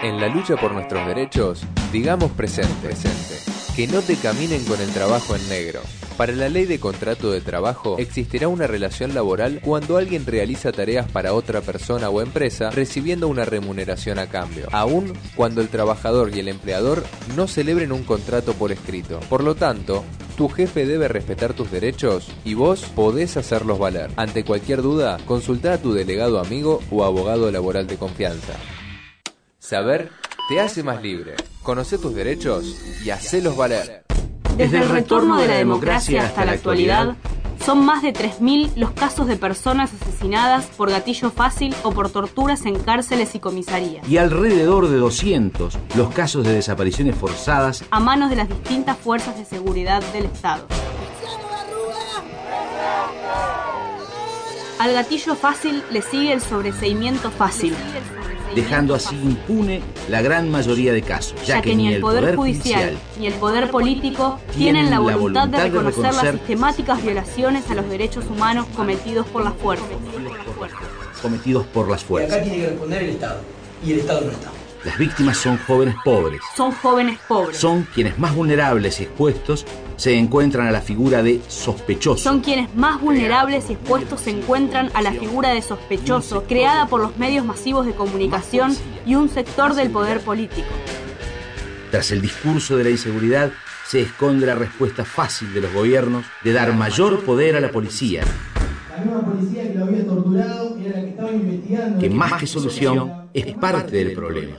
En la lucha por nuestros derechos, digamos presente. presente. Que no te caminen con el trabajo en negro. Para la ley de contrato de trabajo, existirá una relación laboral cuando alguien realiza tareas para otra persona o empresa recibiendo una remuneración a cambio, aun cuando el trabajador y el empleador no celebren un contrato por escrito. Por lo tanto, tu jefe debe respetar tus derechos y vos podés hacerlos valer. Ante cualquier duda, consulta a tu delegado amigo o abogado laboral de confianza. Saber te hace más libre. Conoce tus derechos y hacelos valer. Desde el retorno de la democracia hasta la actualidad, son más de 3.000 los casos de personas asesinadas por gatillo fácil o por torturas en cárceles y comisarías. Y alrededor de 200 los casos de desapariciones forzadas a manos de las distintas fuerzas de seguridad del Estado. Al gatillo fácil le sigue el sobreseimiento fácil dejando así impune la gran mayoría de casos, ya, que, ni el Poder, Judicial ni el Poder Político tienen la voluntad, de, reconocer las sistemáticas violaciones a los derechos humanos cometidos por las fuerzas. Cometidos por las fuerzas. Y acá tiene que responder el Estado, y el Estado no está. Las víctimas son jóvenes pobres. Son jóvenes pobres. Son quienes más vulnerables y expuestos se encuentran a la figura de sospechoso. Son quienes más vulnerables y expuestos se encuentran a la figura de sospechoso, creada por los medios masivos de comunicación y un sector del poder político. Tras el discurso de la inseguridad, se esconde la respuesta fácil de los gobiernos de dar mayor poder a la policía. La nueva policía que lo había torturado era la que estaba investigando. Que más que solución es parte del problema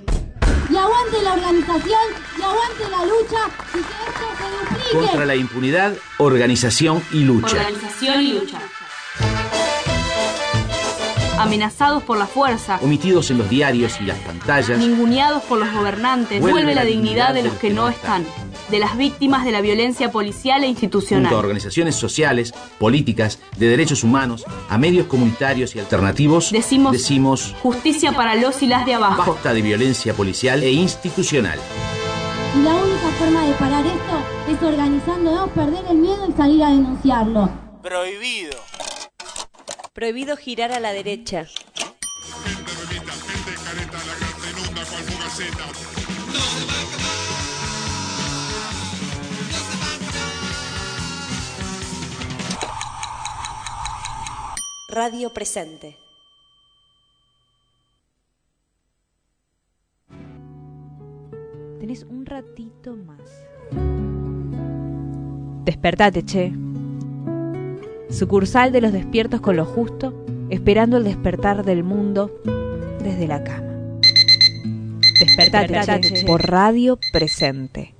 aguante la organización y aguante la lucha y que esto se duplique. Contra la impunidad, organización y lucha. Organización y lucha. Amenazados por la fuerza, omitidos en los diarios y las pantallas, ninguneados por los gobernantes, vuelve, la dignidad de los que no están de las víctimas de la violencia policial e institucional. Junto a organizaciones sociales, políticas, de derechos humanos, a medios comunitarios y alternativos, decimos, decimos justicia para los y las de abajo. Basta de violencia policial e institucional. Y la única forma de parar esto es organizándonos, perder el miedo y salir a denunciarlo. Prohibido. Prohibido girar a la derecha. Radio Presente. Tenés un ratito más. Despertate, che. Sucursal de los despiertos con lo justo, esperando el despertar del mundo desde la cama. Despertate, che. Por Radio Presente.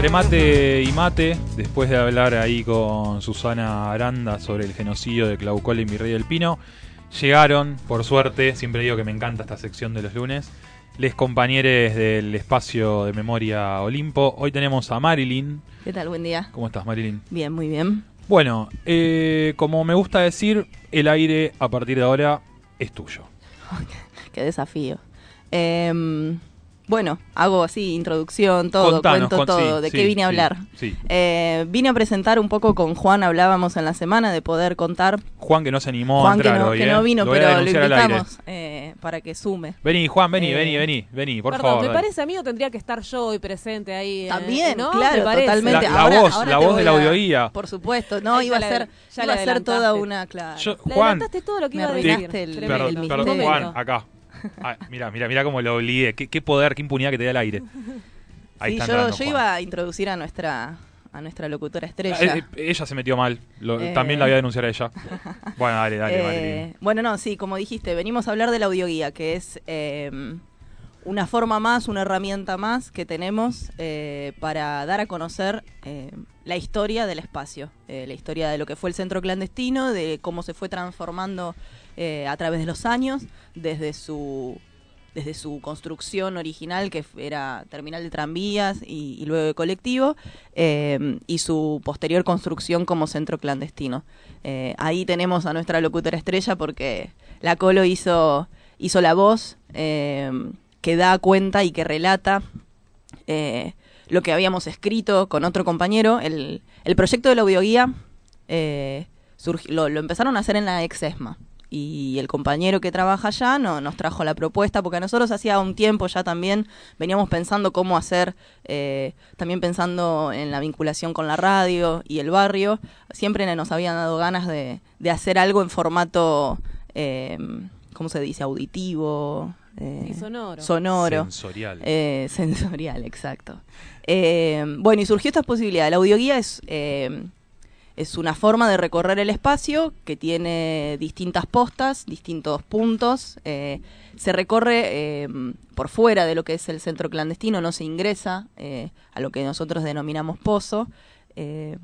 Entre mate y mate, después de hablar ahí con Susana Aranda sobre el genocidio de Claucol y Virrey del Pino, llegaron, por suerte, siempre digo que me encanta esta sección de los lunes, les compañeros del espacio de memoria Olimpo. Hoy tenemos a Marilyn. ¿Qué tal? Buen día. ¿Cómo estás, Marilyn? Bien, muy bien. Bueno, eh, como me gusta decir, el aire a partir de ahora es tuyo. Qué desafío. Eh, Bueno, hago así, introducción, todo, Contanos, cuento con- todo, sí, de sí, qué vine a hablar. sí. Eh, vine a presentar un poco con Juan, hablábamos en la semana de poder contar. Juan que no se animó a Juan que entrar no, hoy, que ¿eh? no vino, Lo a pero lo invitamos eh, para que sume. Vení, Juan, vení, Eh, vení, vení, vení, por Perdón, favor. me parece a mí o tendría que estar yo hoy presente ahí. eh, También, ¿no? claro, totalmente. La- la ahora, voz, ahora la voz de la a- audioguía. Por supuesto, no, Ay, iba a ser, ya iba a ser toda una, claro. Yo- Le Juan, todo lo que me iba a decir. el-. Perdón, el perdón, momento. Juan, acá. Ah, mira, mira, mira cómo lo obligué. Qué, qué poder, qué impunidad que te da el aire. Ahí Sí, está yo, entrando yo Juan. iba a introducir a nuestra a nuestra locutora estrella. Ah, eh, eh, ella se metió mal. Lo- Eh. También la voy a denunciar a ella. Bueno, dale, dale, Eh, bueno, no, sí, como dijiste, venimos a hablar de la audioguía, que es eh, una forma más, una herramienta más que tenemos eh, para dar a conocer eh, la historia del espacio, eh, la historia de lo que fue el centro clandestino, de cómo se fue transformando a través de los años, desde su desde su construcción original, que era terminal de tranvías y, luego de colectivo, y su posterior construcción como centro clandestino. Ahí tenemos a nuestra locutora estrella porque la Colo hizo, hizo la voz que da cuenta y que relata eh, lo que habíamos escrito con otro compañero. El, el proyecto de la audioguía eh, surgi- lo, lo empezaron a hacer en la ex ESMA. Y el compañero que trabaja allá no, nos trajo la propuesta, porque nosotros hacía un tiempo ya también veníamos pensando cómo hacer, eh, también pensando en la vinculación con la radio y el barrio. Siempre nos habían dado ganas de, de hacer algo en formato, eh, ¿cómo se dice? Auditivo. Eh, Y sonoro. Sonoro. Sensorial. Eh, sensorial, exacto. Eh, bueno, y surgió esta posibilidad. La audioguía es, eh, es una forma de recorrer el espacio que tiene distintas postas, distintos puntos. eh, se recorre eh, por fuera de lo que es el centro clandestino, no se ingresa eh, a lo que nosotros denominamos pozo. eh,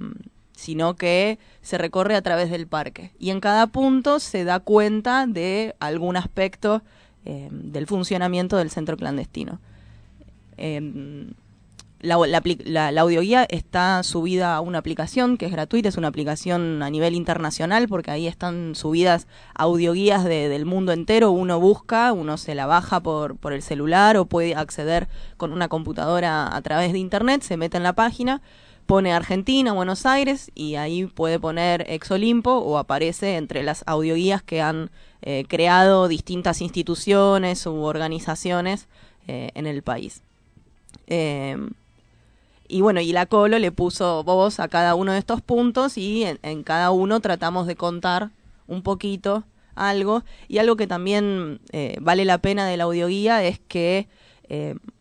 sino que se recorre a través del parque. Y en cada punto se da cuenta de algún aspecto eh, del funcionamiento del centro clandestino. Em, la audioguía está subida a una aplicación que es gratuita, es una aplicación a nivel internacional porque ahí están subidas audioguías de- del mundo entero. Uno busca, uno se la baja por, por el celular o puede acceder con una computadora a través de internet, se mete en la página, pone Argentina, Buenos Aires y ahí puede poner Exolimpo o aparece entre las audioguías que han eh, creado distintas instituciones u organizaciones eh, en el país. Eh, y bueno, y la Colo le puso voz a cada uno de estos puntos y en, en cada uno tratamos de contar un poquito algo. Y algo que también eh, vale la pena de la audioguía es que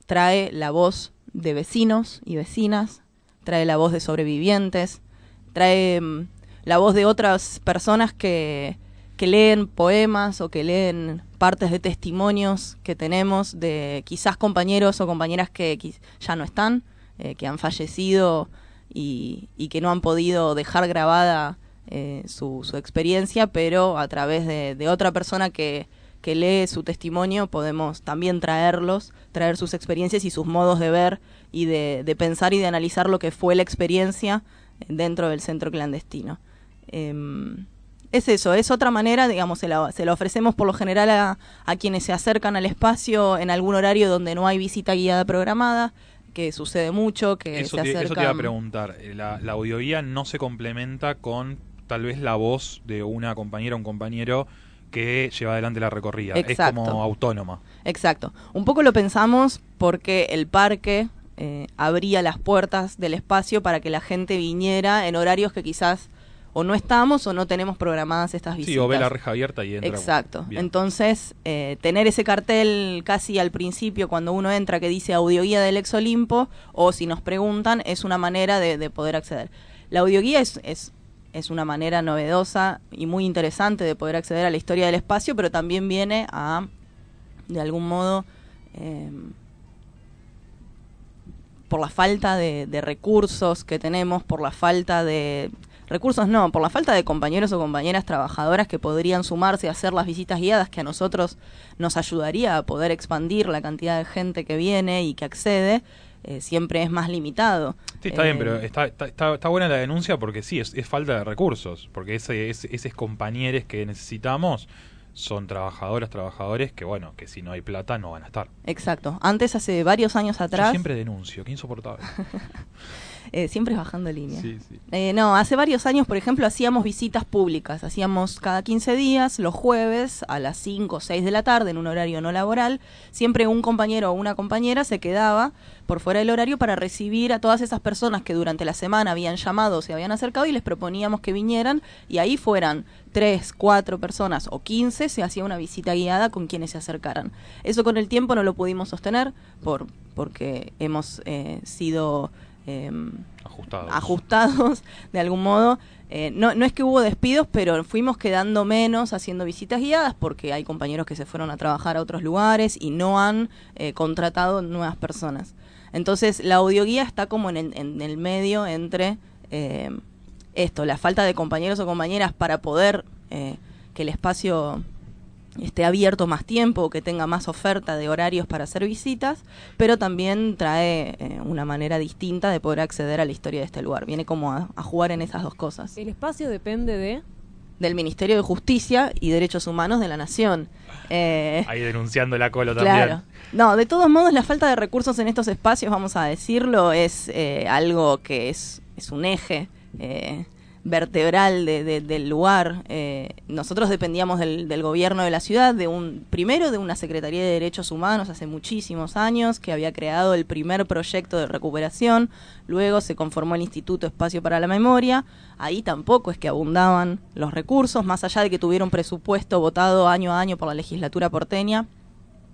trae la voz de vecinos y vecinas, trae la voz de sobrevivientes, trae mm, la voz de otras personas que, que leen poemas o que leen partes de testimonios que tenemos de quizás compañeros o compañeras que ya no están, eh, que han fallecido y, que no han podido dejar grabada eh, su, su experiencia, pero a través de, otra persona que, que lee su testimonio podemos también traerlos, traer sus experiencias y sus modos de ver y de, de pensar y de analizar lo que fue la experiencia dentro del centro clandestino. Em, es eso, es otra manera, digamos, se la, se la ofrecemos por lo general a, a quienes se acercan al espacio en algún horario donde no hay visita guiada programada, que sucede mucho, que Eso se te, acercan... eso te iba a preguntar. Eh, La, la audioguía no se complementa con tal vez la voz de una compañera o un compañero que lleva adelante la recorrida. Exacto. Es como autónoma. Exacto. Un poco lo pensamos porque el parque eh, abría las puertas del espacio para que la gente viniera en horarios que quizás o no estamos o no tenemos programadas estas visitas. Sí, o ve la reja abierta y entra. Exacto. Bien. Entonces, eh, tener ese cartel casi al principio cuando uno entra que dice audioguía del ex Olimpo o si nos preguntan es una manera de, de poder acceder. La audioguía es, es, es una manera novedosa y muy interesante de poder acceder a la historia del espacio, pero también viene a, de algún modo, eh, por la falta de, de recursos que tenemos, por la falta de recursos no, por la falta de compañeros o compañeras trabajadoras que podrían sumarse a hacer las visitas guiadas que a nosotros nos ayudaría a poder expandir la cantidad de gente que viene y que accede, eh, siempre es más limitado. Sí, está Eh, bien, pero está, está, buena la denuncia porque sí, es, es falta de recursos. Porque ese, ese, esos compañeros que necesitamos son trabajadoras, trabajadores que, bueno, que si no hay plata no van a estar. Exacto. Antes, hace varios años atrás... Yo siempre denuncio, qué insoportable. Eh, siempre bajando línea. Sí, sí. Eh, no, hace varios años, por ejemplo, hacíamos visitas públicas. Hacíamos cada 15 días, los jueves, a las 5 o 6 de la tarde, en un horario no laboral. Siempre un compañero o una compañera se quedaba por fuera del horario para recibir a todas esas personas que durante la semana habían llamado o se habían acercado y les proponíamos que vinieran y ahí fueran tres, cuatro personas o 15, se hacía una visita guiada con quienes se acercaran. Eso con el tiempo no lo pudimos sostener por, porque hemos eh, sido eh, Ajustados. ajustados de algún modo. Eh, no, no es que hubo despidos, pero fuimos quedando menos haciendo visitas guiadas porque hay compañeros que se fueron a trabajar a otros lugares y no han eh, contratado nuevas personas. Entonces la audioguía está como en el, en el medio entre eh, esto, la falta de compañeros o compañeras para poder eh, que el espacio esté abierto más tiempo, que tenga más oferta de horarios para hacer visitas, pero también trae eh, una manera distinta de poder acceder a la historia de este lugar. Viene como a, a jugar en esas dos cosas. El espacio depende de... Del Ministerio de Justicia y Derechos Humanos de la Nación. Eh, Ahí denunciando la colo también. Claro. No, de todos modos, la falta de recursos en estos espacios, vamos a decirlo, es eh, algo que es, es un eje eh, vertebral de- de- del lugar. Eh, nosotros dependíamos del, del gobierno de la ciudad, de un primero de una Secretaría de Derechos Humanos hace muchísimos años, que había creado el primer proyecto de recuperación. Luego se conformó el Instituto Espacio para la Memoria. Ahí tampoco es que abundaban los recursos, más allá de que tuviera un presupuesto votado año a año por la legislatura porteña.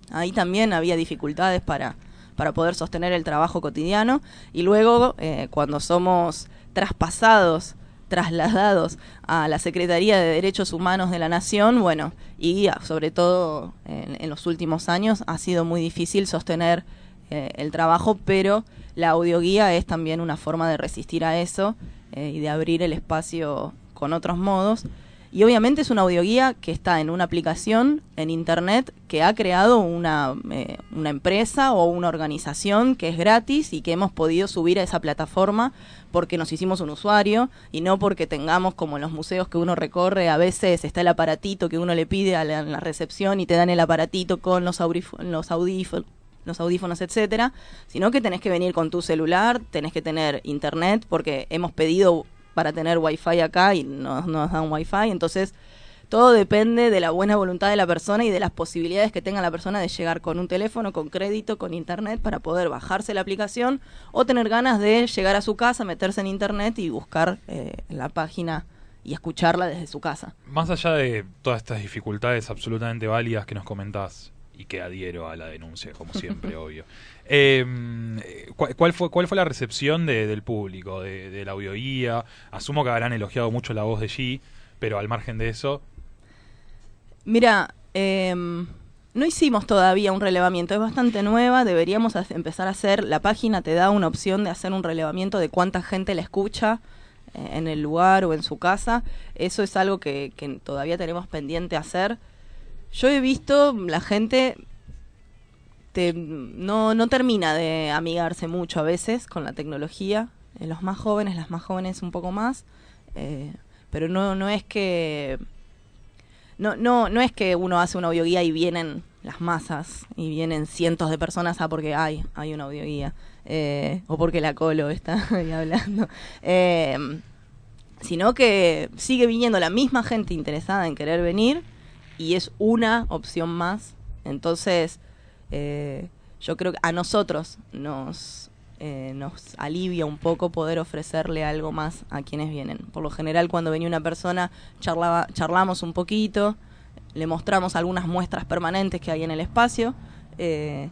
Ahí también había dificultades para, para poder sostener el trabajo cotidiano. Y luego, eh, cuando somos traspasados, trasladados a la Secretaría de Derechos Humanos de la Nación, bueno, y sobre todo en, en los últimos años ha sido muy difícil sostener eh, el trabajo, pero la audioguía es también una forma de resistir a eso eh, y de abrir el espacio con otros modos. Y obviamente es una audioguía que está en una aplicación en internet que ha creado una, eh, una empresa o una organización que es gratis y que hemos podido subir a esa plataforma porque nos hicimos un usuario y no porque tengamos como en los museos que uno recorre, a veces está el aparatito que uno le pide a la, recepción y te dan el aparatito con los, los audífonos los audífonos, etcétera, sino que tenés que venir con tu celular, tenés que tener internet, porque hemos pedido para tener wifi acá y no no nos dan wifi, entonces todo depende de la buena voluntad de la persona y de las posibilidades que tenga la persona de llegar con un teléfono, con crédito, con internet, para poder bajarse la aplicación o tener ganas de llegar a su casa, meterse en internet y buscar eh, la página y escucharla desde su casa. Más allá de todas estas dificultades absolutamente válidas que nos comentás y que adhiero a la denuncia, como siempre, obvio. Eh, ¿cuál, fue, ¿Cuál fue la recepción de- del público, de, de la audioguía? Asumo que habrán elogiado mucho la voz de G, pero al margen de eso, Mira, em, no hicimos todavía un relevamiento, es bastante nueva, deberíamos empezar a hacer, la página te da una opción de hacer un relevamiento de cuánta gente la escucha eh, en el lugar o en su casa, eso es algo que, que todavía tenemos pendiente hacer. Yo he visto la gente te- no, no termina de amigarse mucho a veces con la tecnología, eh, los más jóvenes, las más jóvenes un poco más, eh, pero no, no es que no, no, no es que uno hace una audioguía y vienen las masas y vienen cientos de personas ah, porque hay, hay una audioguía eh, o porque la colo está ahí hablando. Eh, sino que sigue viniendo la misma gente interesada en querer venir y es una opción más. Entonces, eh, yo creo que a nosotros nos, eh, nos alivia un poco poder ofrecerle algo más a quienes vienen. Por lo general, cuando venía una persona, charlaba, charlamos un poquito, le mostramos algunas muestras permanentes que hay en el espacio. eh,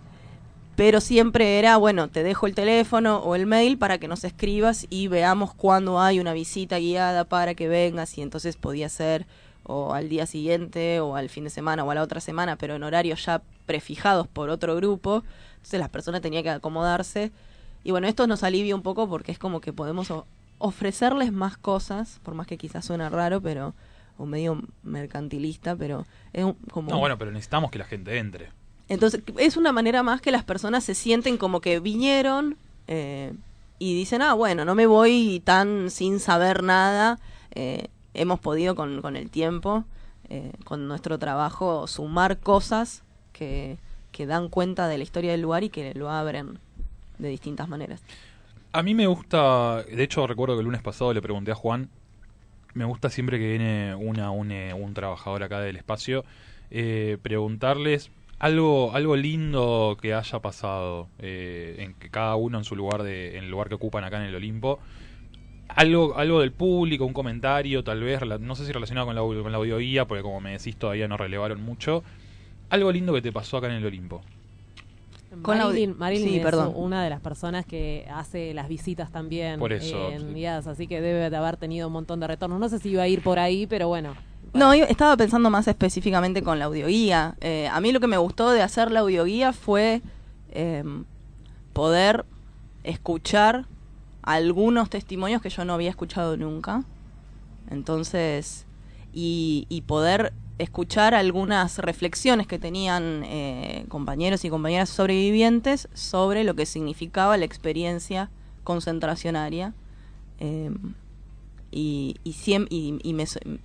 pero siempre era, bueno, te dejo el teléfono o el mail para que nos escribas y veamos cuándo hay una visita guiada para que vengas y entonces podía ser o al día siguiente o al fin de semana o a la otra semana, pero en horarios ya prefijados por otro grupo. Entonces las personas tenían que acomodarse. Y bueno, esto nos alivia un poco porque es como que podemos ofrecerles más cosas, por más que quizás suena raro, pero o medio mercantilista, pero es un- como no, bueno, pero necesitamos que la gente entre. entonces, es una manera más que las personas se sienten como que vinieron eh, y dicen, ah, bueno, no me voy tan sin saber nada. eh, hemos podido con, con el tiempo eh, con nuestro trabajo sumar cosas que, que dan cuenta de la historia del lugar y que lo abren de distintas maneras. A mí me gusta, de hecho recuerdo que el lunes pasado le pregunté a Juan, me gusta siempre que viene una, un, eh, un trabajador acá del espacio, eh, preguntarles algo, algo lindo que haya pasado, eh, en que cada uno en su lugar, de, en el lugar que ocupan acá en el Olimpo, algo, algo del público, un comentario tal vez, no sé si relacionado con la, con la audioguía, porque como me decís todavía no relevaron mucho, algo lindo que te pasó acá en el Olimpo. Con Marilyn, Marilyn sí, es perdón. una de las personas que hace las visitas también Por eso, en sí. así que debe de haber tenido un montón de retornos. No sé si iba a ir por ahí, pero bueno. No, yo estaba pensando más específicamente con la audioguía. Eh, a mí lo que me gustó de hacer la audioguía fue eh, poder escuchar algunos testimonios que yo no había escuchado nunca. Entonces, y, poder escuchar algunas reflexiones que tenían eh, compañeros y compañeras sobrevivientes sobre lo que significaba la experiencia concentracionaria. Eh, y, siem-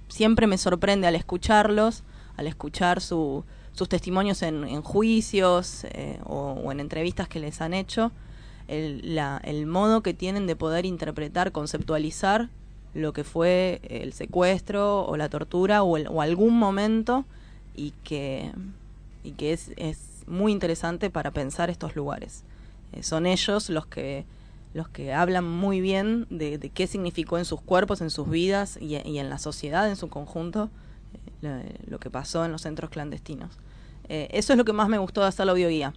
siempre me sorprende al escucharlos, al escuchar su- sus testimonios en, en juicios eh, o en entrevistas que les han hecho, el, la- el modo que tienen de poder interpretar, conceptualizar lo que fue el secuestro o la tortura o, el- o algún momento y que, y que es, es muy interesante para pensar estos lugares. Eh, son ellos los que los que hablan muy bien de, qué significó en sus cuerpos, en sus vidas y, en la sociedad en su conjunto eh, lo, lo que pasó en los centros clandestinos. Eh, eso es lo que más me gustó de hacer la audioguía.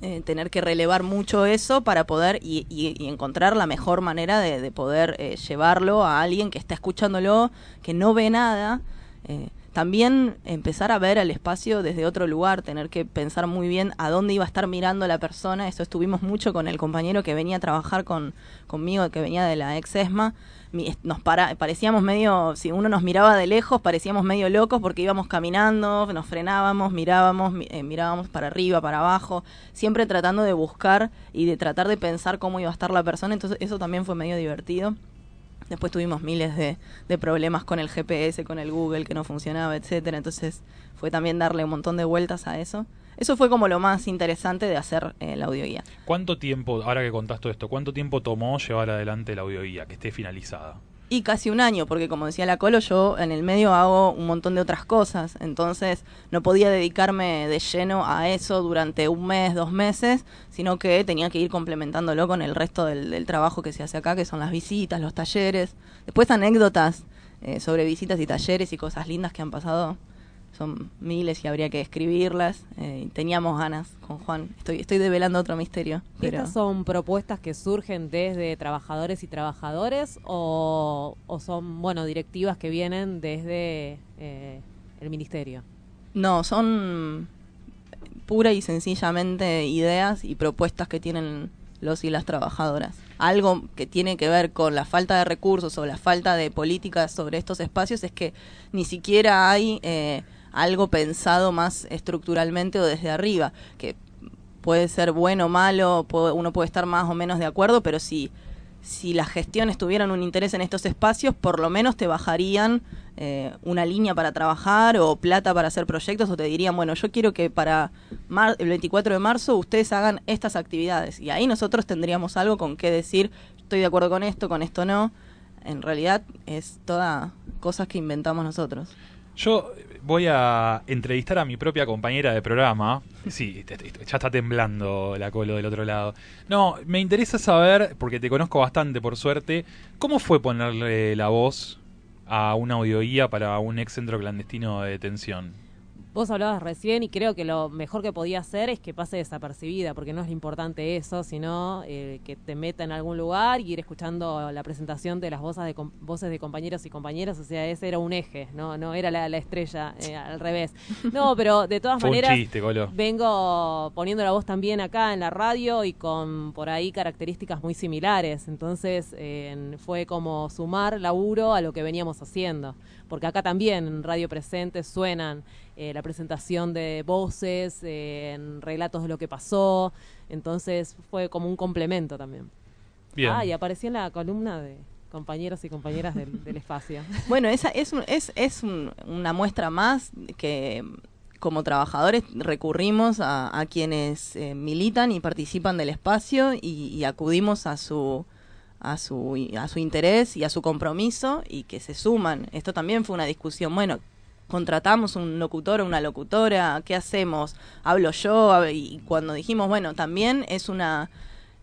Eh, tener que relevar mucho eso para poder y, y- encontrar la mejor manera de, de poder eh, llevarlo a alguien que está escuchándolo, que no ve nada. eh, también empezar a ver el espacio desde otro lugar, tener que pensar muy bien a dónde iba a estar mirando la persona. Eso estuvimos mucho con el compañero que venía a trabajar con, conmigo, que venía de la ex ESMA. Nos para, parecíamos medio, si uno nos miraba de lejos, parecíamos medio locos porque íbamos caminando, nos frenábamos, mirábamos, mi- eh, mirábamos para arriba, para abajo, siempre tratando de buscar y de tratar de pensar cómo iba a estar la persona. Entonces eso también fue medio divertido. Después tuvimos miles de, de problemas con el GPS, con el Google que no funcionaba, etcétera. Entonces fue también darle un montón de vueltas a eso. Eso fue como lo más interesante de hacer eh, la audioguía. ¿Cuánto tiempo, ahora que contás todo esto, cuánto tiempo tomó llevar adelante la audioguía, que esté finalizada? Y casi un año, porque como decía la Colo, yo en el medio hago un montón de otras cosas. Entonces no podía dedicarme de lleno a eso durante un mes, dos meses, sino que tenía que ir complementándolo con el resto del, del trabajo que se hace acá, que son las visitas, los talleres. Después anécdotas eh, sobre visitas y talleres y cosas lindas que han pasado. Son miles y habría que escribirlas. Eh, teníamos ganas con Juan. Estoy, estoy develando otro misterio. ¿Y Pero... ¿Estas son propuestas que surgen desde trabajadores y trabajadores o, o son, bueno, directivas que vienen desde eh, el ministerio? No, son pura y sencillamente ideas y propuestas que tienen los y las trabajadoras. Algo que tiene que ver con la falta de recursos o la falta de políticas sobre estos espacios es que ni siquiera hay eh, algo pensado más estructuralmente o desde arriba, que puede ser bueno o malo, uno puede estar más o menos de acuerdo, pero si, si las gestiones tuvieran un interés en estos espacios, por lo menos te bajarían eh, una línea para trabajar o plata para hacer proyectos o te dirían, bueno, yo quiero que para el 24 de marzo ustedes hagan estas actividades. Y ahí nosotros tendríamos algo con qué decir, estoy de acuerdo con esto, con esto no. En realidad es toda cosas que inventamos nosotros. Yo voy a entrevistar a mi propia compañera de programa. Sí, ya está temblando la colo del otro lado. No, me interesa saber, porque te conozco bastante por suerte, ¿cómo fue ponerle la voz a una audioguía para un ex centro clandestino de detención? Vos hablabas recién y creo que lo mejor que podía hacer es que pase desapercibida, porque no es lo importante eso, sino eh, que te meta en algún lugar y ir escuchando la presentación de las voces de, voces de compañeros y compañeras. O sea, ese era un eje, no, no era la, la estrella, eh, al revés. No, pero de todas maneras chiste, vengo poniendo la voz también acá en la radio y con por ahí características muy similares. Entonces eh, fue como sumar laburo a lo que veníamos haciendo. Porque acá también en Radio Presente suenan eh, la presentación de voces, eh, en relatos de lo que pasó. Entonces fue como un complemento también. Bien. Ah, y aparecí en la columna de compañeros y compañeras del, del espacio. Bueno, esa es, un- es, es un- una muestra más que como trabajadores recurrimos a, a quienes eh, militan y participan del espacio y, y acudimos a su a su a su interés y a su compromiso y que se suman. Esto también fue una discusión. Bueno, contratamos un locutor o una locutora, ¿qué hacemos? Hablo yo y cuando dijimos, bueno, también es una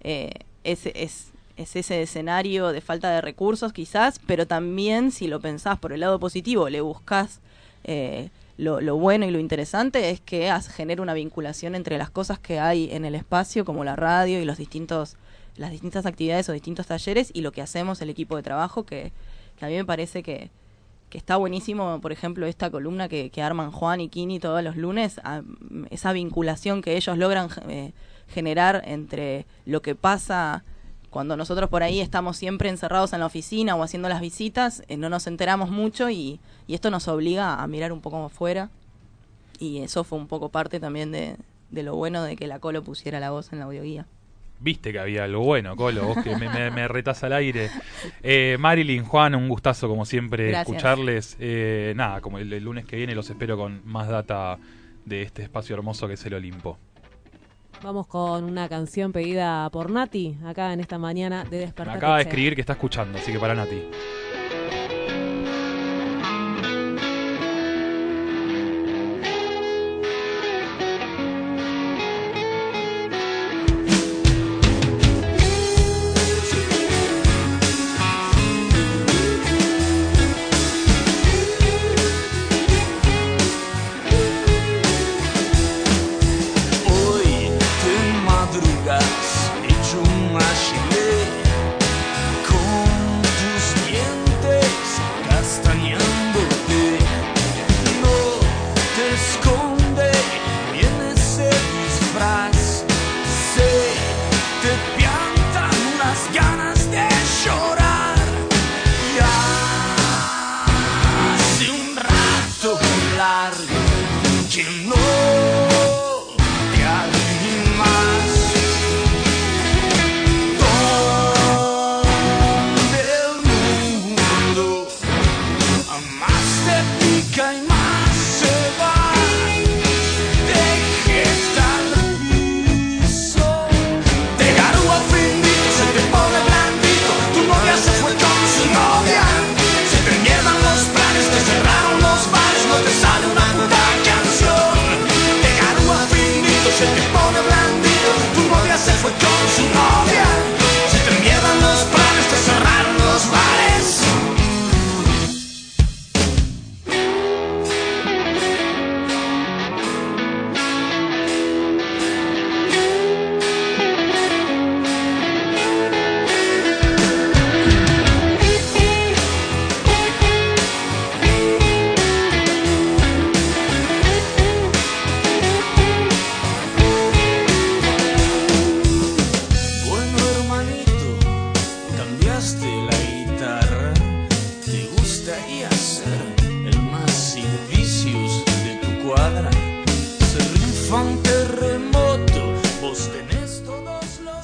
eh, es, es, es ese escenario de falta de recursos quizás, pero también si lo pensás por el lado positivo, le buscas eh, lo, lo bueno y lo interesante es que genera una vinculación entre las cosas que hay en el espacio, como la radio y los distintos las distintas actividades o distintos talleres y lo que hacemos el equipo de trabajo que, que a mí me parece que, que está buenísimo, por ejemplo, esta columna que, arman Juan y Kini todos los lunes, esa vinculación que ellos logran eh, generar entre lo que pasa cuando nosotros por ahí estamos siempre encerrados en la oficina o haciendo las visitas, eh, no nos enteramos mucho y, y esto nos obliga a mirar un poco afuera. Y eso fue un poco parte también de, de lo bueno de que la Colo pusiera la voz en la audioguía. Viste que había algo bueno, Colo, vos que me, me, me retás al aire. Eh, Marilyn, Juan, un gustazo como siempre Gracias. escucharles. Eh, nada, como el, el lunes que viene los espero con más data de este espacio hermoso que es el Olimpo. Vamos con una canción pedida por Nati, acá en esta mañana de Me Despertar. acaba de escribir que está escuchando, así que para Nati.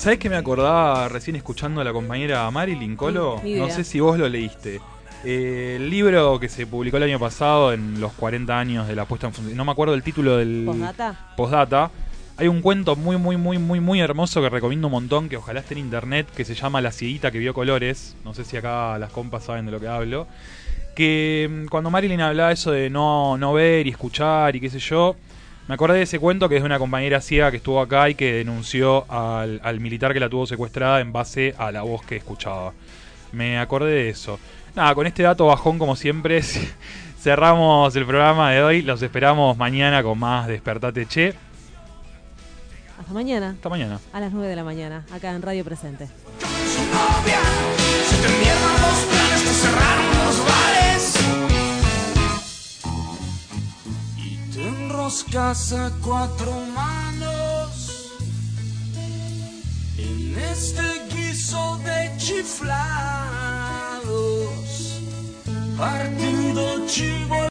¿Sabés que me acordaba recién escuchando a la compañera Marilyn Colo? No sé si vos lo leíste. Eh, el libro que se publicó el año pasado en los 40 años de la puesta en función. No me acuerdo el título del. ¿Postdata? Postdata. Hay un cuento muy, muy, muy, muy, muy hermoso que recomiendo un montón, que ojalá esté en internet, que se llama La cieguita que vio colores. No sé si acá las compas saben de lo que hablo. Que mm, cuando Marilyn hablaba eso de no, no ver y escuchar y qué sé yo, me acordé de ese cuento que es de una compañera ciega que estuvo acá y que denunció al, al militar que la tuvo secuestrada en base a la voz que escuchaba. Me acordé de eso. Nada, con este dato bajón como siempre cerramos el programa de hoy. Los esperamos mañana con más Despertate Che. Hasta mañana. Hasta mañana. A las 9 de la mañana, acá en Radio Presente. Te enroscas a cuatro manos en este guiso de chiflados. Partido chivo.